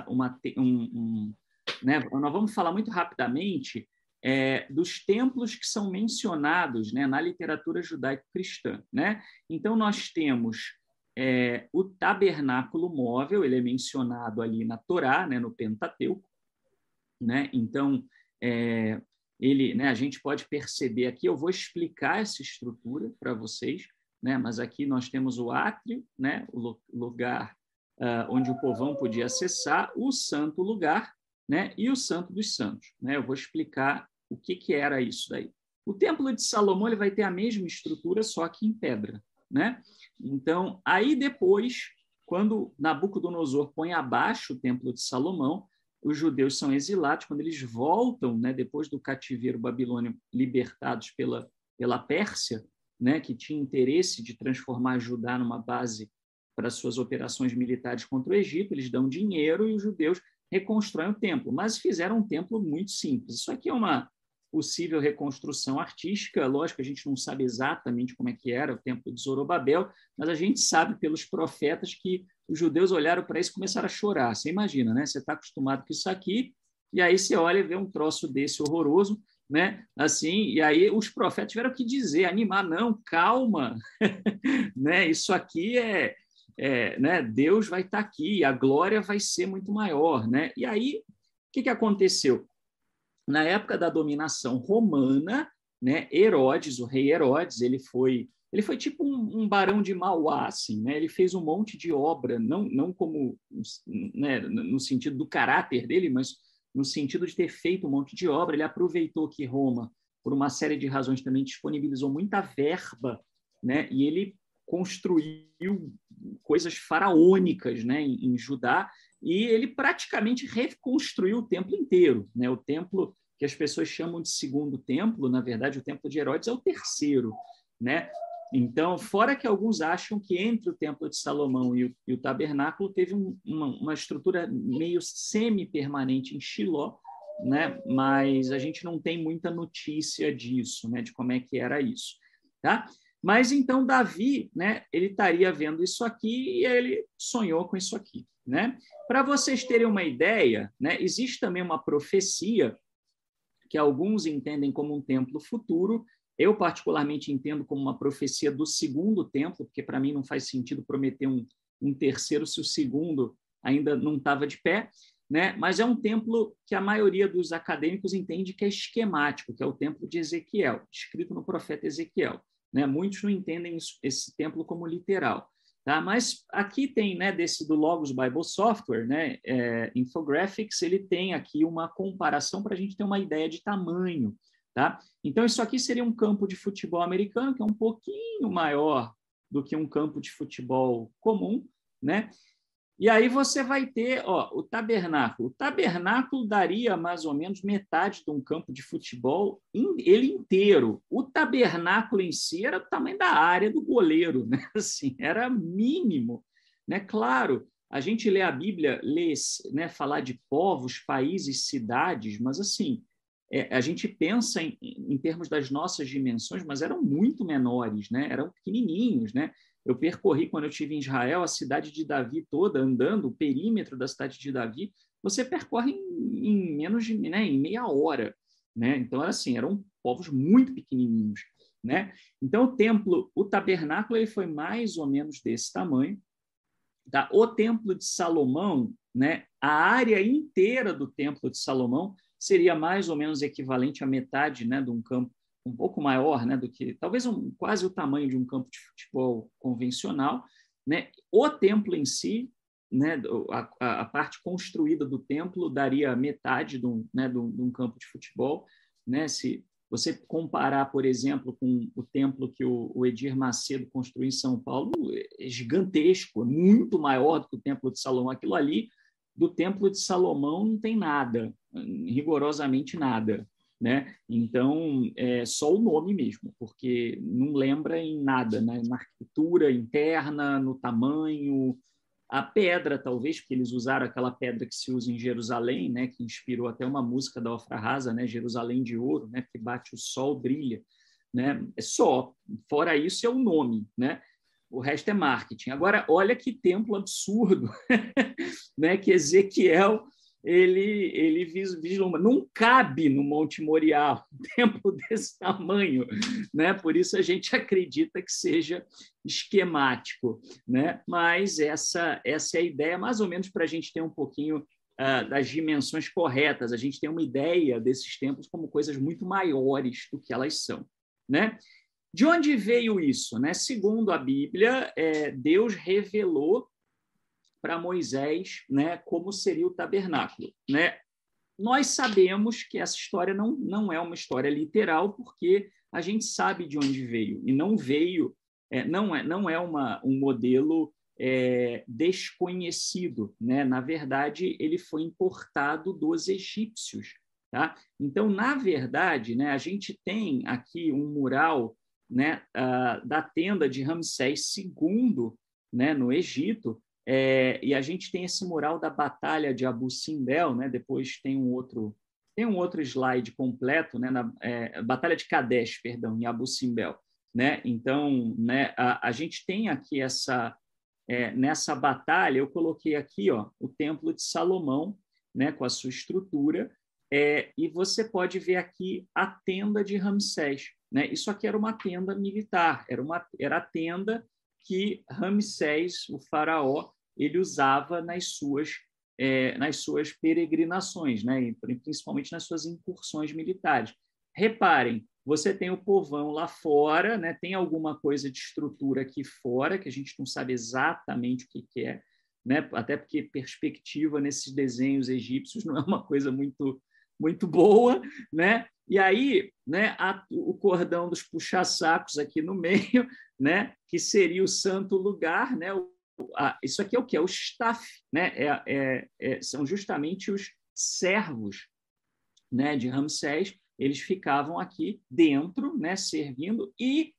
uma um, um, né? Nós vamos falar muito rapidamente é, dos templos que são mencionados né, na literatura judaico-cristã. Né? Então, nós temos é, o tabernáculo móvel, ele é mencionado ali na Torá, né, no Pentateuco. Né? Então, é, ele, né, a gente pode perceber aqui, eu vou explicar essa estrutura para vocês, né, mas aqui nós temos o átrio, né, o lugar uh, onde o povão podia acessar, o santo lugar né, e o santo dos santos. Né? Eu vou explicar o que, que era isso daí. O Templo de Salomão ele vai ter a mesma estrutura, só que em pedra. Né? Então, aí depois, quando Nabucodonosor põe abaixo o Templo de Salomão, os judeus são exilados, quando eles voltam, né, depois do cativeiro babilônio, libertados pela, pela Pérsia, né, que tinha interesse de transformar Judá numa base para suas operações militares contra o Egito, eles dão dinheiro e os judeus reconstroem o templo, mas fizeram um templo muito simples. Isso aqui é uma possível reconstrução artística. Lógico, a gente não sabe exatamente como é que era o templo de Zorobabel, mas a gente sabe pelos profetas que os judeus olharam para isso e começaram a chorar. Você imagina, né? Você está acostumado com isso aqui, e aí você olha e vê um troço desse horroroso, né? Assim, e aí os profetas tiveram que dizer, animar, não, calma, né? Isso aqui é, é, né? Deus vai estar tá aqui, a glória vai ser muito maior, né? E aí, o que, que aconteceu? na época da dominação romana, né, Herodes, o rei Herodes, ele foi ele foi tipo um, um barão de Mauá, assim, né? Ele fez um monte de obra, não não como né, no sentido do caráter dele, mas no sentido de ter feito um monte de obra. Ele aproveitou que Roma, por uma série de razões, também disponibilizou muita verba, né? E ele construiu coisas faraônicas, né, em, em Judá e ele praticamente reconstruiu o templo inteiro. Né? O templo que as pessoas chamam de segundo templo, na verdade, o templo de Herodes é o terceiro. Né? Então, fora que alguns acham que entre o templo de Salomão e o, e o tabernáculo teve um, uma, uma, estrutura meio semi-permanente em Shiló, né? mas a gente não tem muita notícia disso, né? de como é que era isso. Tá? Mas então Davi, né, ele estaria vendo isso aqui e ele sonhou com isso aqui. Né? Para vocês terem uma ideia, né, existe também uma profecia que alguns entendem como um templo futuro. Eu, particularmente, entendo como uma profecia do segundo templo, porque para mim não faz sentido prometer um, um terceiro se o segundo ainda não estava de pé. Né? Mas é um templo que a maioria dos acadêmicos entende que é esquemático, que é o templo de Ezequiel, escrito no profeta Ezequiel. Né? Muitos não entendem isso, esse templo como literal. Tá? Mas aqui tem, né, desse do Logos Bible Software, né, é, Infographics, ele tem aqui uma comparação para a gente ter uma ideia de tamanho. Tá? Então, isso aqui seria um campo de futebol americano, que é um pouquinho maior do que um campo de futebol comum, né? E aí você vai ter ó, o tabernáculo. O tabernáculo daria mais ou menos metade de um campo de futebol, ele inteiro. O tabernáculo em si era o tamanho da área do goleiro, né? assim, era mínimo. Né? Claro, a gente lê a Bíblia, lê, né, falar de povos, países, cidades, mas assim, é, a gente pensa em, em termos das nossas dimensões, mas eram muito menores, né? eram pequenininhos, né? Eu percorri, quando eu estive em Israel, a cidade de Davi toda, andando, o perímetro da cidade de Davi, você percorre em, em menos de né, em meia hora. Né? Então, era assim, eram povos muito pequenininhos. Né? Então, o templo, o tabernáculo, ele foi mais ou menos desse tamanho. Tá? O templo de Salomão, né, a área inteira do templo de Salomão seria mais ou menos equivalente à metade né, de um campo um pouco maior né, do que, talvez um, quase o tamanho de um campo de futebol convencional. Né? O templo em si, né, a, a parte construída do templo daria metade de um, né, de um, de um campo de futebol. Né? Se você comparar, por exemplo, com o templo que o, o, Edir Macedo construiu em São Paulo, é gigantesco, é muito maior do que o templo de Salomão. Aquilo ali, do templo de Salomão, não tem nada, rigorosamente nada. né? Então, é só o nome mesmo, porque não lembra em nada, né? Na arquitetura interna, no tamanho, a pedra, talvez, porque eles usaram aquela pedra que se usa em Jerusalém, né? Que inspirou até uma música da Ofra Rasa, né? Jerusalém de ouro, né? Que bate o sol, brilha, né? É só. Fora isso, é o nome, né? O resto é marketing. Agora, olha que templo absurdo, né? Que Ezequiel ele, ele vislumbra. Não cabe no Monte Moriá um templo desse tamanho, né? por isso a gente acredita que seja esquemático. Né? Mas essa, essa é a ideia, mais ou menos, para a gente ter um pouquinho uh, das dimensões corretas, a gente tem uma ideia desses templos como coisas muito maiores do que elas são. Né? De onde veio isso? Né? Segundo a Bíblia, é, Deus revelou para Moisés, né, como seria o tabernáculo, né? Nós sabemos que essa história não, não é uma história literal, porque a gente sabe de onde veio e não veio, é, não é não é uma, um modelo é, desconhecido, né? Na verdade, ele foi importado dos egípcios, tá? Então, na verdade, né, a gente tem aqui um mural, né, uh, da tenda de Ramsés II, né, no Egito, é, e a gente tem esse mural da Batalha de Abu Simbel, né? depois tem um outro tem um outro slide completo, né? Na, é, Batalha de Kadesh, perdão, em Abu Simbel. Né? Então, né, a, a gente tem aqui essa é, nessa batalha, eu coloquei aqui ó, o Templo de Salomão, né, com a sua estrutura, é, e você pode ver aqui a tenda de Ramsés. Né? Isso aqui era uma tenda militar, era, uma, era a tenda que Ramsés, o faraó, ele usava nas suas é, nas suas peregrinações, né? principalmente nas suas incursões militares. Reparem, você tem o povão lá fora, né? tem alguma coisa de estrutura aqui fora, que a gente não sabe exatamente o que, que é, né? até porque perspectiva nesses desenhos egípcios não é uma coisa muito, muito boa, né? E aí, né, a, o cordão dos puxa-sacos aqui no meio, né, que seria o santo lugar, né? O, a, isso aqui é o que? É o staff, né? É, é, é, são justamente os servos né, de Ramsés, eles ficavam aqui dentro, né, servindo, e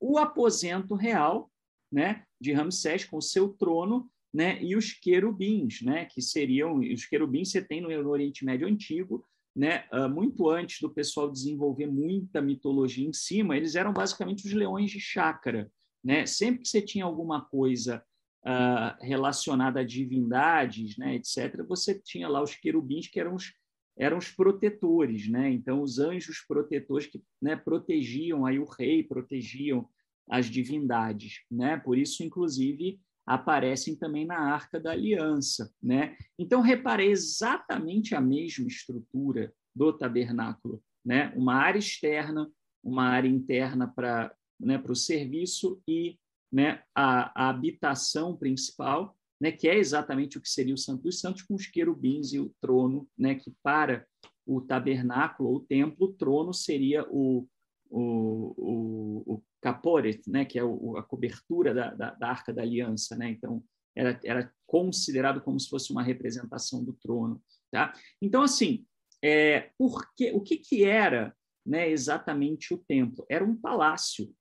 o aposento real né, de Ramsés com seu trono né, e os querubins, né, que seriam os querubins você tem no Oriente Médio Antigo, né, muito antes do pessoal desenvolver muita mitologia em cima, eles eram basicamente os leões de chácara. Né? Sempre que você tinha alguma coisa uh, relacionada a divindades, né, etc., você tinha lá os querubins, que eram os, eram os protetores. Né? Então, os anjos protetores que né, protegiam aí o rei, protegiam as divindades. Né? Por isso, inclusive, aparecem também na Arca da Aliança. Né? Então, reparei exatamente a mesma estrutura do tabernáculo. Né? Uma área externa, uma área interna para né, o serviço e né, a, a, habitação principal, né, que é exatamente o que seria o Santo dos Santos, com os querubins e o trono, né, que para o tabernáculo ou o templo, o trono seria o, o, o, o caporet, né, que é o, a cobertura da, da, da, Arca da Aliança, né? Então era, era considerado como se fosse uma representação do trono, tá? Então assim, é, porque o que que era, né, exatamente o templo? Era um palácio,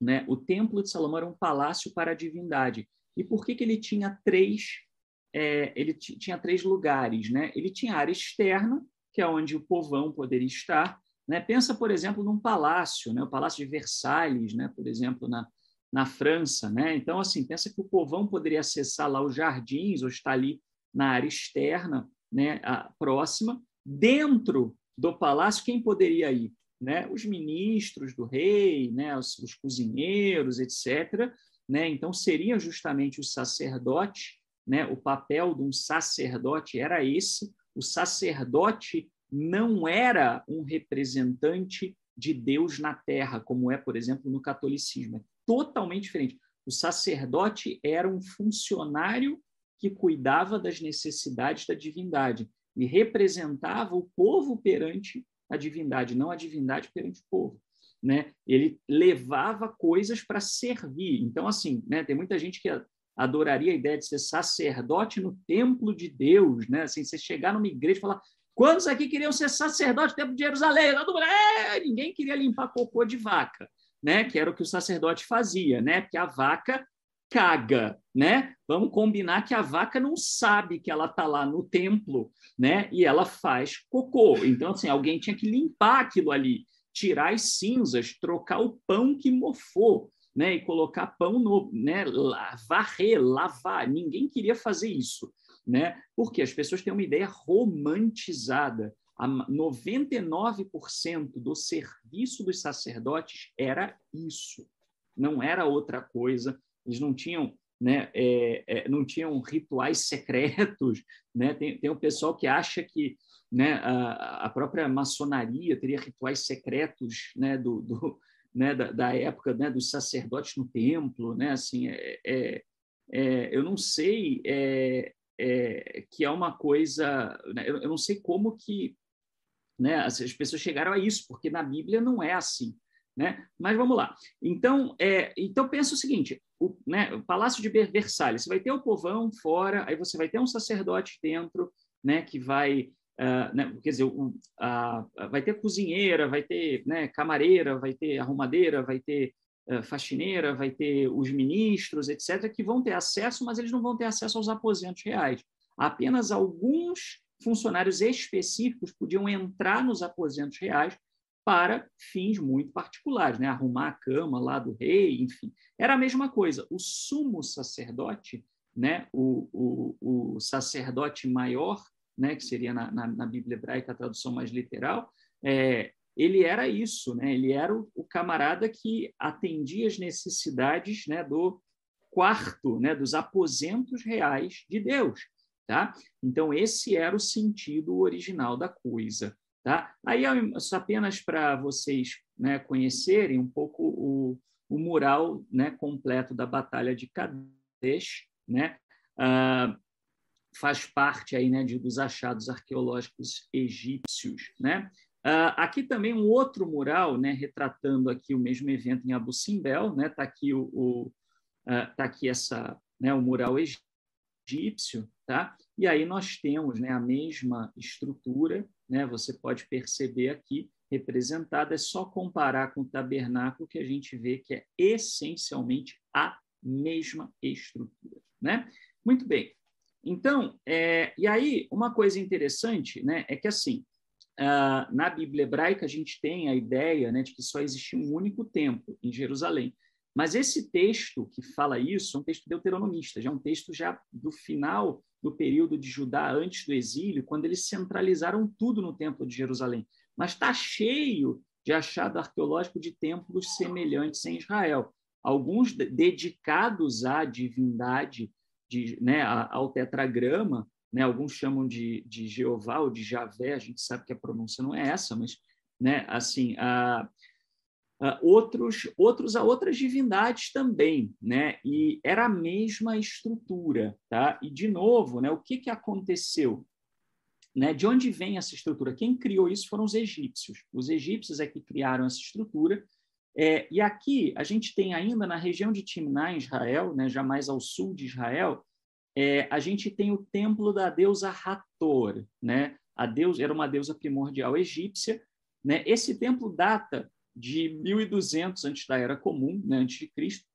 né? O templo de Salomão era um palácio para a divindade. E por que que ele tinha três é, ele tinha três lugares, né? Ele tinha a área externa, que é onde o povão poderia estar, né? Pensa, por exemplo, num palácio, né? o Palácio de Versalhes, né? por exemplo, na, na França. Né? Então, assim, pensa que o povão poderia acessar lá os jardins ou estar ali na área externa, né? a, próxima. Dentro do palácio, quem poderia ir? Né? Os ministros do rei, né? os, os cozinheiros, etc. Né? Então, seria justamente o sacerdote, né? o papel de um sacerdote era esse, o sacerdote não era um representante de Deus na terra, como é, por exemplo, no catolicismo. É totalmente diferente. O sacerdote era um funcionário que cuidava das necessidades da divindade e representava o povo perante a divindade, não a divindade perante o povo. Né? Ele levava coisas para servir. Então, assim, né, tem muita gente que adoraria a ideia de ser sacerdote no templo de Deus, né? Assim, você chegar numa igreja e falar, Quantos aqui queriam ser sacerdote do tempo de Jerusalém? É, ninguém queria limpar cocô de vaca, né? Que era o que o sacerdote fazia, né? Porque a vaca caga, né? Vamos combinar que a vaca não sabe que ela está lá no templo, né? E ela faz cocô. Então, assim, alguém tinha que limpar aquilo ali, tirar as cinzas, trocar o pão que mofou, né? E colocar pão novo, né? Varrer, lavar. Ninguém queria fazer isso, né? Porque as pessoas têm uma ideia romantizada. A 99% do serviço dos sacerdotes era isso, não era outra coisa, eles não tinham né, é, é, não tinham rituais secretos. Né? Tem, tem o pessoal que acha que né, a, a própria maçonaria teria rituais secretos né, do, do né, da, da, época né, dos sacerdotes no templo. Né? Assim, é, é, é eu não sei é, que é uma coisa... Né, eu, eu, não sei como que né, as pessoas chegaram a isso, porque na Bíblia não é assim. Né? Mas vamos lá. Então, é, então pensa o seguinte: o, né, o Palácio de Versalhes, você vai ter o povão fora, aí você vai ter um sacerdote dentro, né, que vai, uh, né, quer dizer, uh, vai ter cozinheira, vai ter né, camareira, vai ter arrumadeira, vai ter faxineira, vai ter os ministros, etc., que vão ter acesso, mas eles não vão ter acesso aos aposentos reais. Apenas alguns funcionários específicos podiam entrar nos aposentos reais para fins muito particulares, né? arrumar a cama lá do rei, enfim. Era a mesma coisa. O sumo sacerdote, né? o, o, o sacerdote maior, né? que seria na, na, na, Bíblia hebraica a tradução mais literal, é, ele era isso, né? ele era o, o camarada que atendia as necessidades né? do quarto, né? dos aposentos reais de Deus. Tá? Então, esse era o sentido original da coisa. Tá? Aí, apenas para vocês né, conhecerem um pouco o, o mural né, completo da Batalha de Kadesh, né, ah, faz parte aí, né, de, dos achados arqueológicos egípcios. Né? Ah, aqui também um outro mural né, retratando aqui o mesmo evento em Abu Simbel. Né, tá aqui, o, o ah, tá aqui essa, né, o mural egípcio. Tá? E aí nós temos né, a mesma estrutura né, você pode perceber aqui representada, é só comparar com o tabernáculo que a gente vê que é essencialmente a mesma estrutura. Né? Muito bem. Então, é, e aí, uma coisa interessante né, é que, assim, uh, na Bíblia hebraica, a gente tem a ideia né, de que só existia um único templo em Jerusalém. Mas esse texto que fala isso é um texto deuteronomista, já é um texto já do final do período de Judá, antes do exílio, quando eles centralizaram tudo no Templo de Jerusalém. Mas está cheio de achado arqueológico de templos semelhantes em Israel. Alguns dedicados à divindade, de, né, ao tetragrama, né, alguns chamam de, de Jeová ou de Javé, a gente sabe que a pronúncia não é essa, mas né, assim, a, Uh, outros, outros a outras divindades também, né? E era a mesma estrutura, tá? E de novo, né? O que que aconteceu? Né? De onde vem essa estrutura? Quem criou isso foram os egípcios. Os egípcios é que criaram essa estrutura. É, e aqui a gente tem ainda na região de Timná, em Israel, né? Já mais ao sul de Israel, é, a gente tem o templo da deusa Hathor, né? A deus era uma deusa primordial egípcia. Né? Esse templo data de 1200 antes da Era Comum, né, antes de Cristo.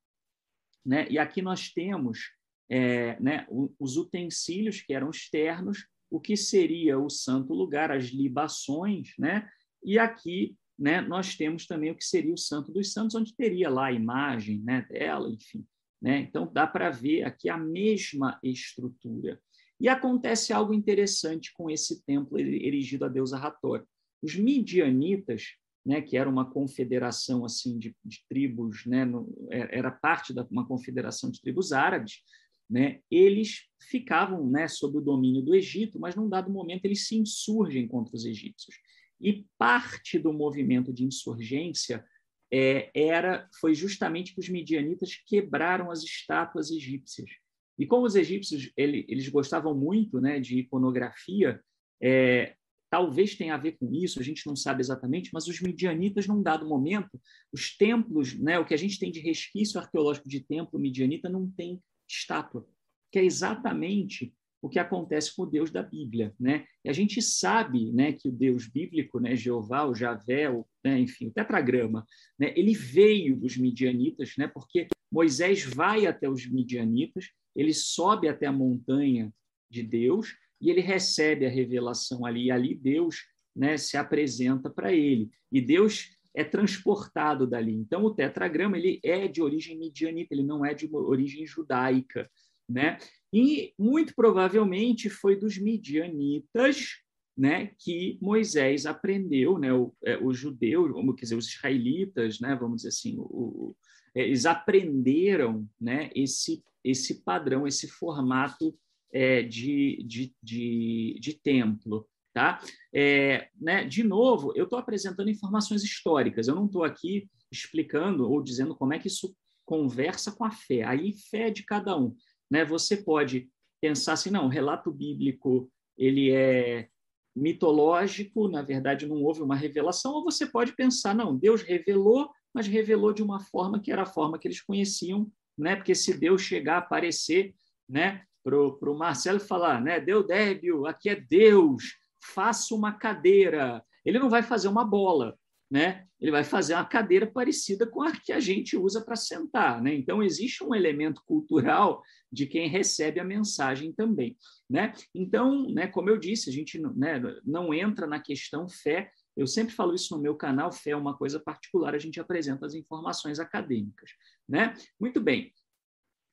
Né? E aqui nós temos é, né, os utensílios que eram externos, o que seria o santo lugar, as libações, né? e aqui né, nós temos também o que seria o santo dos santos, onde teria lá a imagem né, dela, enfim. Né? Então, dá para ver aqui a mesma estrutura. E acontece algo interessante com esse templo erigido a deusa Hathor. Os midianitas né, que era uma confederação assim de, de tribos, né, no, é, era parte de uma confederação de tribos árabes, né, eles ficavam né, sob o domínio do Egito, mas num dado momento eles se insurgem contra os egípcios. E parte do movimento de insurgência é, era foi justamente que os midianitas quebraram as estátuas egípcias. E como os egípcios ele, eles gostavam muito né, de iconografia, é, Talvez tenha a ver com isso, a gente não sabe exatamente, mas os midianitas, num dado momento, os templos, né, o que a gente tem de resquício arqueológico de templo midianita não tem estátua, que é exatamente o que acontece com o Deus da Bíblia, né? E a gente sabe, né, que o Deus bíblico, né, Jeová, o Javé, o, né, enfim, o tetragrama, né, ele veio dos midianitas, né? Porque Moisés vai até os midianitas, ele sobe até a montanha de Deus e ele recebe a revelação ali, e ali Deus, né, se apresenta para ele. E Deus é transportado dali. Então, o tetragrama ele é de origem midianita, ele não é de origem judaica. Né? E, muito provavelmente, foi dos midianitas né, que Moisés aprendeu, né, o, é, os judeus, vamos dizer, os israelitas, né, vamos dizer assim, o, é, eles aprenderam né, esse, esse padrão, esse formato é, de, de, de, de templo. Tá? É, né, de novo, eu estou apresentando informações históricas, eu não estou aqui explicando ou dizendo como é que isso conversa com a fé. Aí, fé é de cada um. Né? Você pode pensar assim, não, o relato bíblico ele é mitológico, na verdade não houve uma revelação, ou você pode pensar, não, Deus revelou, mas revelou de uma forma que era a forma que eles conheciam, né? Porque se Deus chegar a aparecer, né, para o Marcelo falar, né, deu débil, aqui é Deus, faça uma cadeira. Ele não vai fazer uma bola, né? Ele vai fazer uma cadeira parecida com a que a gente usa para sentar, né? Então existe um elemento cultural de quem recebe a mensagem também, né? Então, né, como eu disse, a gente né, não entra na questão fé. Eu sempre falo isso no meu canal, fé é uma coisa particular, a gente apresenta as informações acadêmicas, né? Muito bem.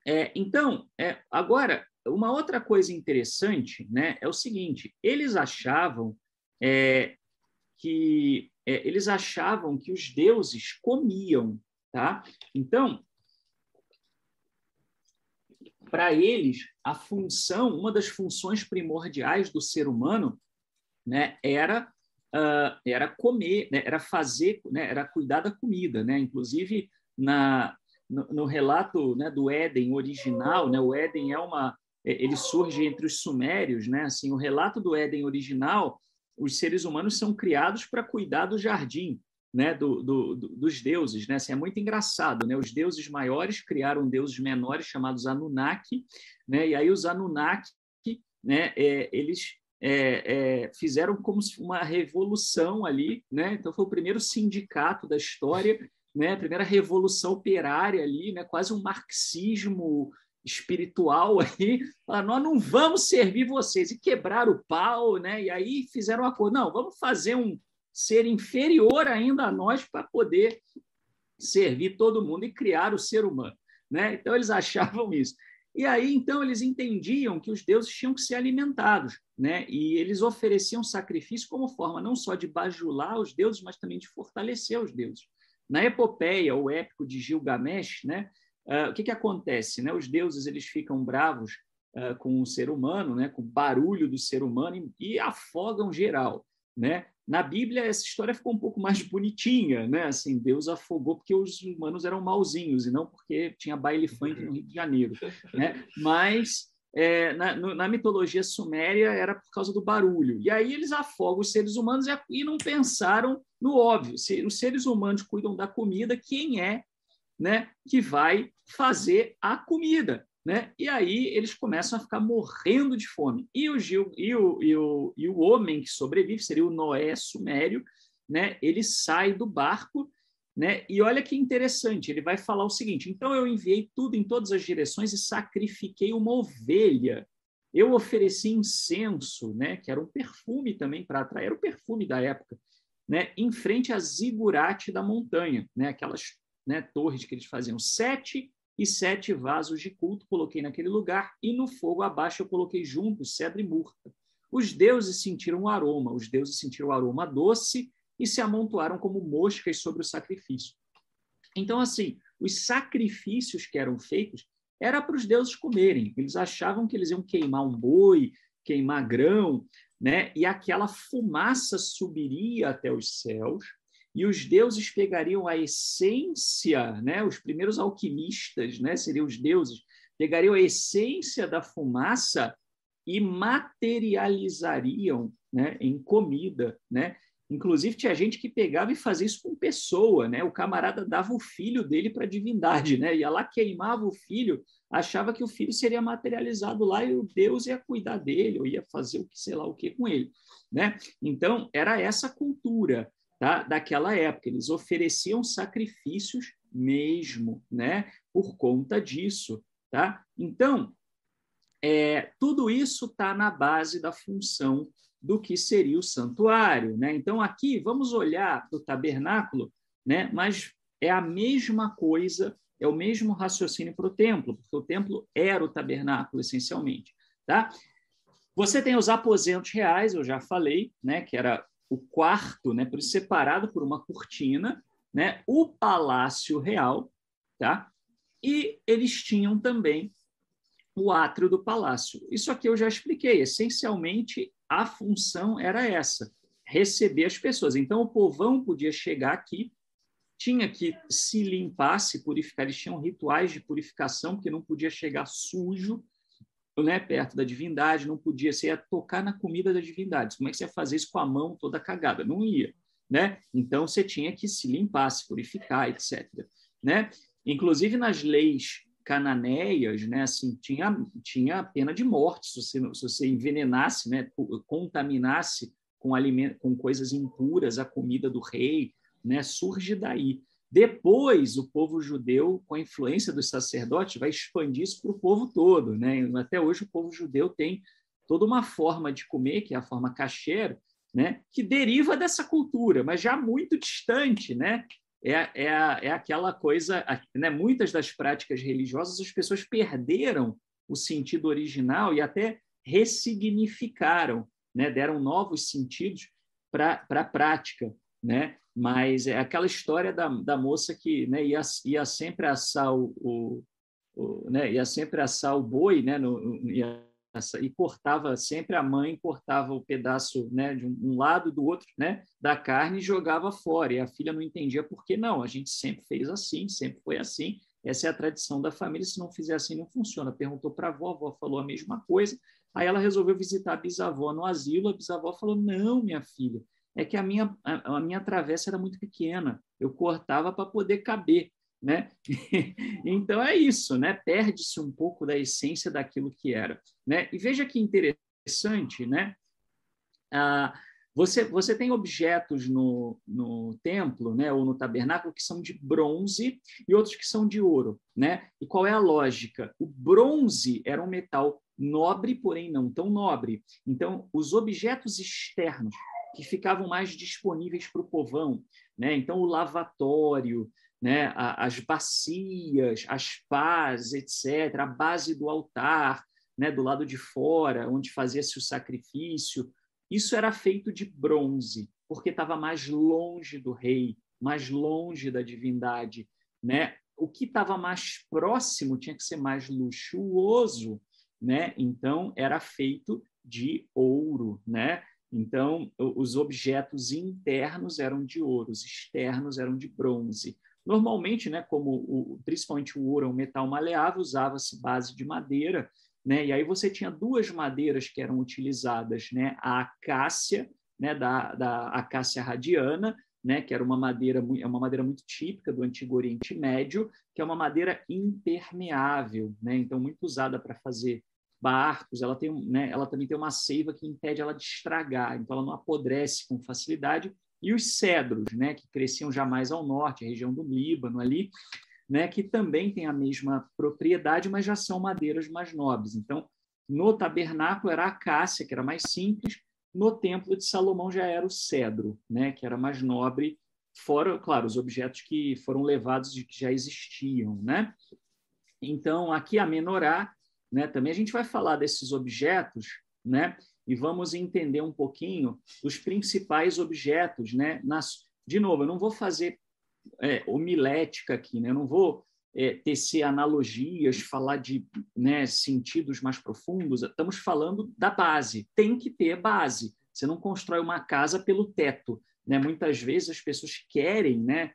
É, então, é, agora uma outra coisa interessante né, é o seguinte: eles achavam é, que é, eles achavam que os deuses comiam, tá? Então, para eles, a função, uma das funções primordiais do ser humano, né, era uh, era comer, né, era fazer, né, era cuidar da comida, né? Inclusive na no, no relato né, do Éden original, né, o Éden é uma é, ele surge entre os sumérios, né? Assim, o relato do Éden original, os seres humanos são criados para cuidar do jardim, né? Do, do, do, dos deuses, né? Assim, é muito engraçado, né? Os deuses maiores criaram deuses menores chamados Anunnaki, né? E aí os Anunnaki, né? É, eles é, é, fizeram como uma revolução ali, né? Então foi o primeiro sindicato da história, né? A primeira revolução operária ali, né? Quase um marxismo espiritual aí, falaram, nós não vamos servir vocês, e quebraram o pau, né? e aí fizeram um acordo, não, vamos fazer um ser inferior ainda a nós para poder servir todo mundo e criar o ser humano. Né? Então, eles achavam isso. E aí, então, eles entendiam que os deuses tinham que ser alimentados, né? E eles ofereciam sacrifício como forma não só de bajular os deuses, mas também de fortalecer os deuses. Na epopeia, o épico de Gilgamesh, né? Uh, o que, que acontece? Né? Os deuses eles ficam bravos uh, com o ser humano, né? com o barulho do ser humano e, e, afogam geral. Né? Na Bíblia, essa história ficou um pouco mais bonitinha. Né? Assim, Deus afogou porque os humanos eram mauzinhos e não porque tinha baile funk no Rio de Janeiro. Né? Mas é, na, na, mitologia suméria era por causa do barulho. E aí eles afogam os seres humanos e, e não pensaram no óbvio. Se os seres humanos cuidam da comida, quem é né, que vai fazer a comida. Né? E aí eles começam a ficar morrendo de fome. E o, Gil, e o, e o, e o homem que sobrevive, seria o Noé sumério, né? ele sai do barco né? E olha que interessante, ele vai falar o seguinte: então eu enviei tudo em todas as direções e sacrifiquei uma ovelha. Eu ofereci incenso, né? Que era um perfume também para atrair, era o perfume da época, né? Em frente à zigurate da montanha, né? Aquelas né, torres que eles faziam, sete e sete vasos de culto coloquei naquele lugar, e no fogo abaixo eu coloquei juntos cedro e murta. Os deuses sentiram o aroma, os deuses sentiram o aroma doce e se amontoaram como moscas sobre o sacrifício. Então, assim, os sacrifícios que eram feitos era para os deuses comerem. Eles achavam que eles iam queimar um boi, queimar grão, né? E aquela fumaça subiria até os céus e os deuses pegariam a essência, né? Os primeiros alquimistas, né? Seriam os deuses, pegariam a essência da fumaça e materializariam, né? Em comida, né? Inclusive, tinha gente que pegava e fazia isso com pessoa, né? O camarada dava o filho dele para a divindade, né? Ia lá, queimava o filho, achava que o filho seria materializado lá e o Deus ia cuidar dele, ou ia fazer o que, sei lá o que com ele, né? Então, era essa cultura tá? daquela época. Eles ofereciam sacrifícios mesmo, né? Por conta disso, tá? Então, é, tudo isso está na base da função do que seria o santuário. Né? Então, aqui, vamos olhar para o tabernáculo, né? mas é a mesma coisa, é o mesmo raciocínio para o templo, porque o templo era o tabernáculo, essencialmente. Tá? Você tem os aposentos reais, eu já falei, né? que era o quarto, né? por separado por uma cortina, né? o palácio real, tá? e eles tinham também o átrio do palácio. Isso aqui eu já expliquei. Essencialmente, a função era essa: receber as pessoas. Então, o povão podia chegar aqui, tinha que se limpar, se purificar. Eles tinham rituais de purificação, porque não podia chegar sujo né, perto da divindade, não podia, você ia tocar na comida da divindade. Como é que você ia fazer isso com a mão toda cagada? Não ia. Né? Então, você tinha que se limpar, se purificar, etc. Né? Inclusive, nas leis cananeias, né, assim, tinha, tinha pena de morte se você, se você envenenasse, né, contaminasse com, alimento, com coisas impuras a comida do rei, né, surge daí. Depois, o povo judeu, com a influência dos sacerdotes, vai expandir isso para o povo todo. Né? Até hoje, o povo judeu tem toda uma forma de comer, que é a forma kasher, né? que deriva dessa cultura, mas já muito distante. Né? é, é, é aquela coisa, né? muitas das práticas religiosas as pessoas perderam o sentido original e até ressignificaram, né? deram novos sentidos para a prática. Né? Mas é aquela história da, da moça que né, ia, ia sempre assar o, o, o né, ia sempre assar o boi, né, no, ia e cortava sempre a mãe cortava o pedaço né, de um lado do outro né, da carne e jogava fora. E a filha não entendia por que não. A gente sempre fez assim sempre foi assim. Essa é a tradição da família. Se não fizer assim não funciona. Perguntou para a avó a avó falou a mesma coisa. Aí ela resolveu visitar a bisavó no asilo. A bisavó falou não minha filha é que a minha a, a minha travessa era muito pequena eu cortava para poder caber né? então é isso, né? Perde-se um pouco da essência daquilo que era, né? E veja que interessante, né? Ah, você, você tem objetos no, no templo, né, ou no tabernáculo, que são de bronze e outros que são de ouro. Né? E qual é a lógica? O bronze era um metal nobre, porém não tão nobre. Então, os objetos externos que ficavam mais disponíveis para o povão, né? então o lavatório, né, as bacias, as pás, etc., a base do altar, né, do lado de fora, onde fazia-se o sacrifício, isso era feito de bronze, porque estava mais longe do rei, mais longe da divindade. Né? O que estava mais próximo tinha que ser mais luxuoso, né? então era feito de ouro. Né? Então, os objetos internos eram de ouro, os externos eram de bronze. Normalmente, né, como o, principalmente o ouro é um metal maleável, usava-se base de madeira, né, e aí você tinha duas madeiras que eram utilizadas, né, a acácia, né, da, da acácia radiana, né, que era uma madeira, é uma madeira muito típica do Antigo Oriente Médio, que é uma madeira impermeável, né, então muito usada para fazer barcos, ela, tem, né, ela também tem uma seiva que impede ela de estragar, então ela não apodrece com facilidade, e os cedros, né, que cresciam já mais ao norte, a região do Líbano ali, né, que também tem a mesma propriedade, mas já são madeiras mais nobres. Então, no tabernáculo era a acácia, que era mais simples, no templo de Salomão já era o cedro, né, que era mais nobre, fora, claro, os objetos que foram levados e que já existiam, né? Então, aqui a menorá, né, também a gente vai falar desses objetos, né, e vamos entender um pouquinho os principais objetos, né? Nas, de novo, eu não vou fazer é, homilética aqui, né? Eu não vou é, tecer analogias, falar de né, sentidos mais profundos. Estamos falando da base. Tem que ter base. Você não constrói uma casa pelo teto. Né? Muitas vezes as pessoas querem, né?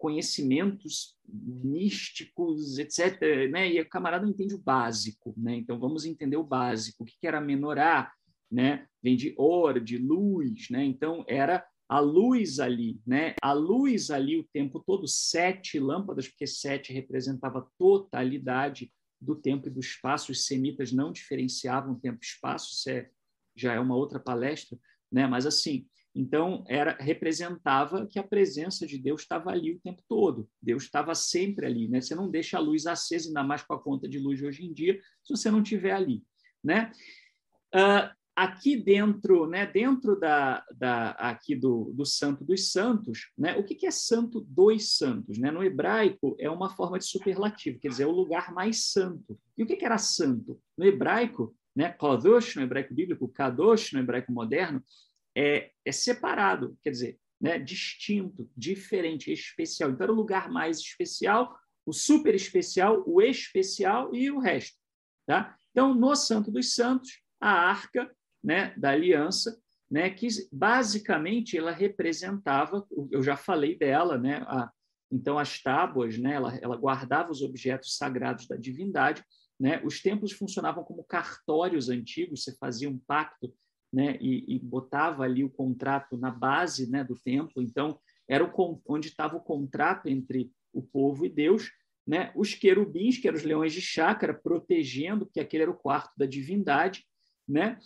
Conhecimentos místicos, etc. Né? E o camarada não entende o básico. Né? Então, vamos entender o básico. O que era menorá? né? Vem de or, de luz, né? Então era a luz ali, né? A luz ali o tempo todo, sete lâmpadas, porque sete representava totalidade do tempo e do espaço. Os semitas não diferenciavam tempo e espaço, isso é, já é uma outra palestra, né? Mas assim, então era representava que a presença de Deus estava ali o tempo todo. Deus estava sempre ali, né? Você não deixa a luz acesa, ainda mais com a conta de luz de hoje em dia, se você não tiver ali, né? Uh, aqui dentro, né, dentro da, da aqui do, do Santo dos Santos, né, o que, que é Santo dos Santos? Né? No hebraico é uma forma de superlativo, quer dizer, é o lugar mais santo. E o que, que era santo? No hebraico, né, Kadosh, no hebraico bíblico, Kadosh, no hebraico moderno, é, é separado, quer dizer, né, distinto, diferente, especial. Então, era o lugar mais especial, o super especial, o especial e o resto. Tá? Então, no Santo dos Santos, a arca né, da aliança, né, que basicamente ela representava, eu já falei dela, né, a, então as tábuas, né, ela, ela guardava os objetos sagrados da divindade, né, os templos funcionavam como cartórios antigos, você fazia um pacto né, e, e botava ali o contrato na base né, do templo, então era o, onde estava o contrato entre o povo e Deus, né, os querubins, que eram os leões de chácara, protegendo, porque aquele era o quarto da divindade, né,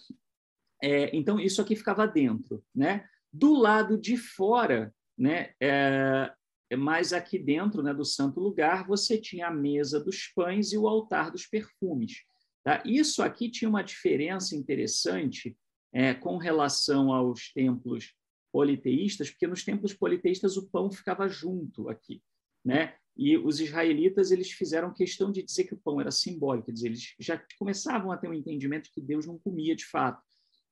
é, então, isso aqui ficava dentro. Né? Do lado de fora, né, é, é, mais aqui dentro né, do santo lugar, você tinha a mesa dos pães e o altar dos perfumes. Tá? Isso aqui tinha uma diferença interessante é, com relação aos templos politeístas, porque nos templos politeístas o pão ficava junto aqui. Né? E os israelitas eles fizeram questão de dizer que o pão era simbólico, quer dizer, eles já começavam a ter um entendimento que Deus não comia de fato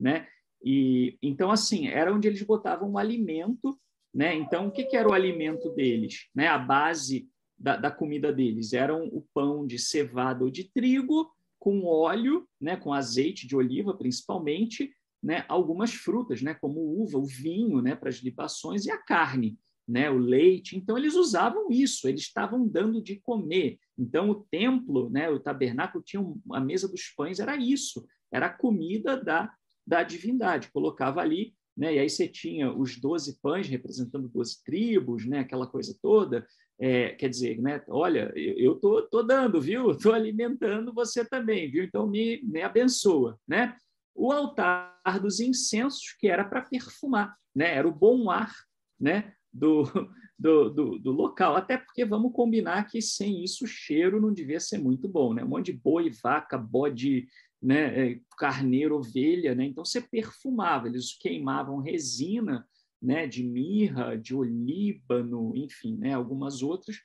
né? E então assim era onde eles botavam o alimento, né? Então o que, que era o alimento deles, né? A base da, da comida deles eram o pão de cevada ou de trigo com óleo, né? Com azeite de oliva principalmente, né? Algumas frutas, né? Como uva, o vinho, né? Para as libações e a carne. Né, o leite. Então, eles usavam isso, eles estavam dando de comer. Então, o templo, né, o tabernáculo, tinha a mesa dos pães, era isso, era a comida da, da divindade. Colocava ali, né? e aí você tinha os doze pães representando doze tribos, né? aquela coisa toda. É, quer dizer, né? olha, eu estou tô, tô dando, viu? Estou alimentando você também, viu? Então me, me abençoa. Né? O altar dos incensos, que era para perfumar, né? era o bom ar né? do, do, do, do, local. Até porque vamos combinar que sem isso o cheiro não devia ser muito bom. Né? Um monte de boi, vaca, bode, né, é, carneiro, ovelha, né? Então você perfumava, eles queimavam resina, né, de mirra, de olíbano, enfim, né, algumas outras,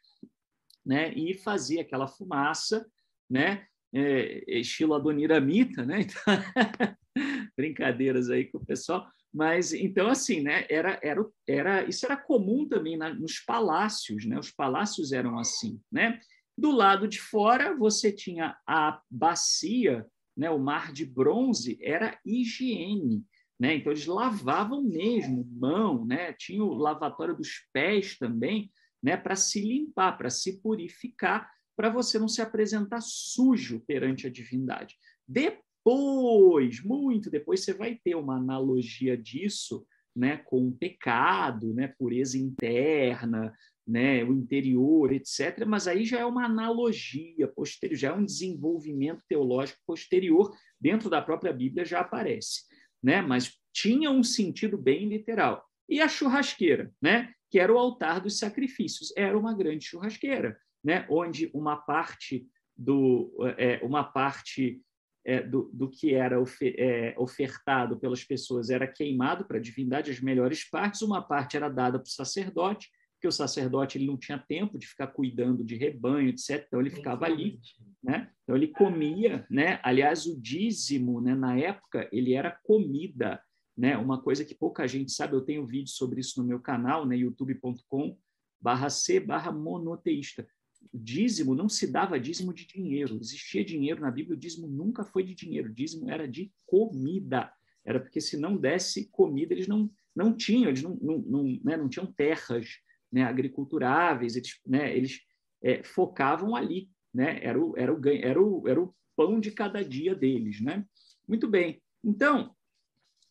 né, e fazia aquela fumaça, né, é, estilo adoniramita, né? Então, brincadeiras aí com o pessoal, mas então assim, né, era era era isso era comum também na, nos palácios, né? Os palácios eram assim, né? Do lado de fora você tinha a bacia né, o mar de bronze era higiene. Né? Então, eles lavavam mesmo mão, né? tinha o lavatório dos pés também, né? para se limpar, para se purificar, para você não se apresentar sujo perante a divindade. Depois, muito depois, você vai ter uma analogia disso né, com o pecado, né, pureza interna, né, o interior, etc. Mas aí já é uma analogia posterior, já é um desenvolvimento teológico posterior dentro da própria Bíblia já aparece, né? Mas tinha um sentido bem literal. E a churrasqueira, né? Que era o altar dos sacrifícios, era uma grande churrasqueira, né? Onde uma parte do é, uma parte é, do, do, que era ofer, é, ofertado pelas pessoas era queimado para a divindade, as melhores partes, uma parte era dada para o sacerdote, porque o sacerdote ele não tinha tempo de ficar cuidando de rebanho, etc. Então ele ficava ali, né? Então ele comia, né? Aliás, o dízimo, né? Na época ele era comida, né? Uma coisa que pouca gente sabe. Eu tenho vídeo sobre isso no meu canal, né? YouTube.com/c barra monoteísta. O dízimo não se dava dízimo de dinheiro. Existia dinheiro na Bíblia. O dízimo nunca foi de dinheiro. O dízimo era de comida. Era porque se não desse comida eles não não tinham, eles não, não, não, né? não tinham terras, né, agriculturáveis, eles, né, eles é, focavam ali, né, era, o, era, o, era, o, era o pão de cada dia deles. Né? Muito bem. Então,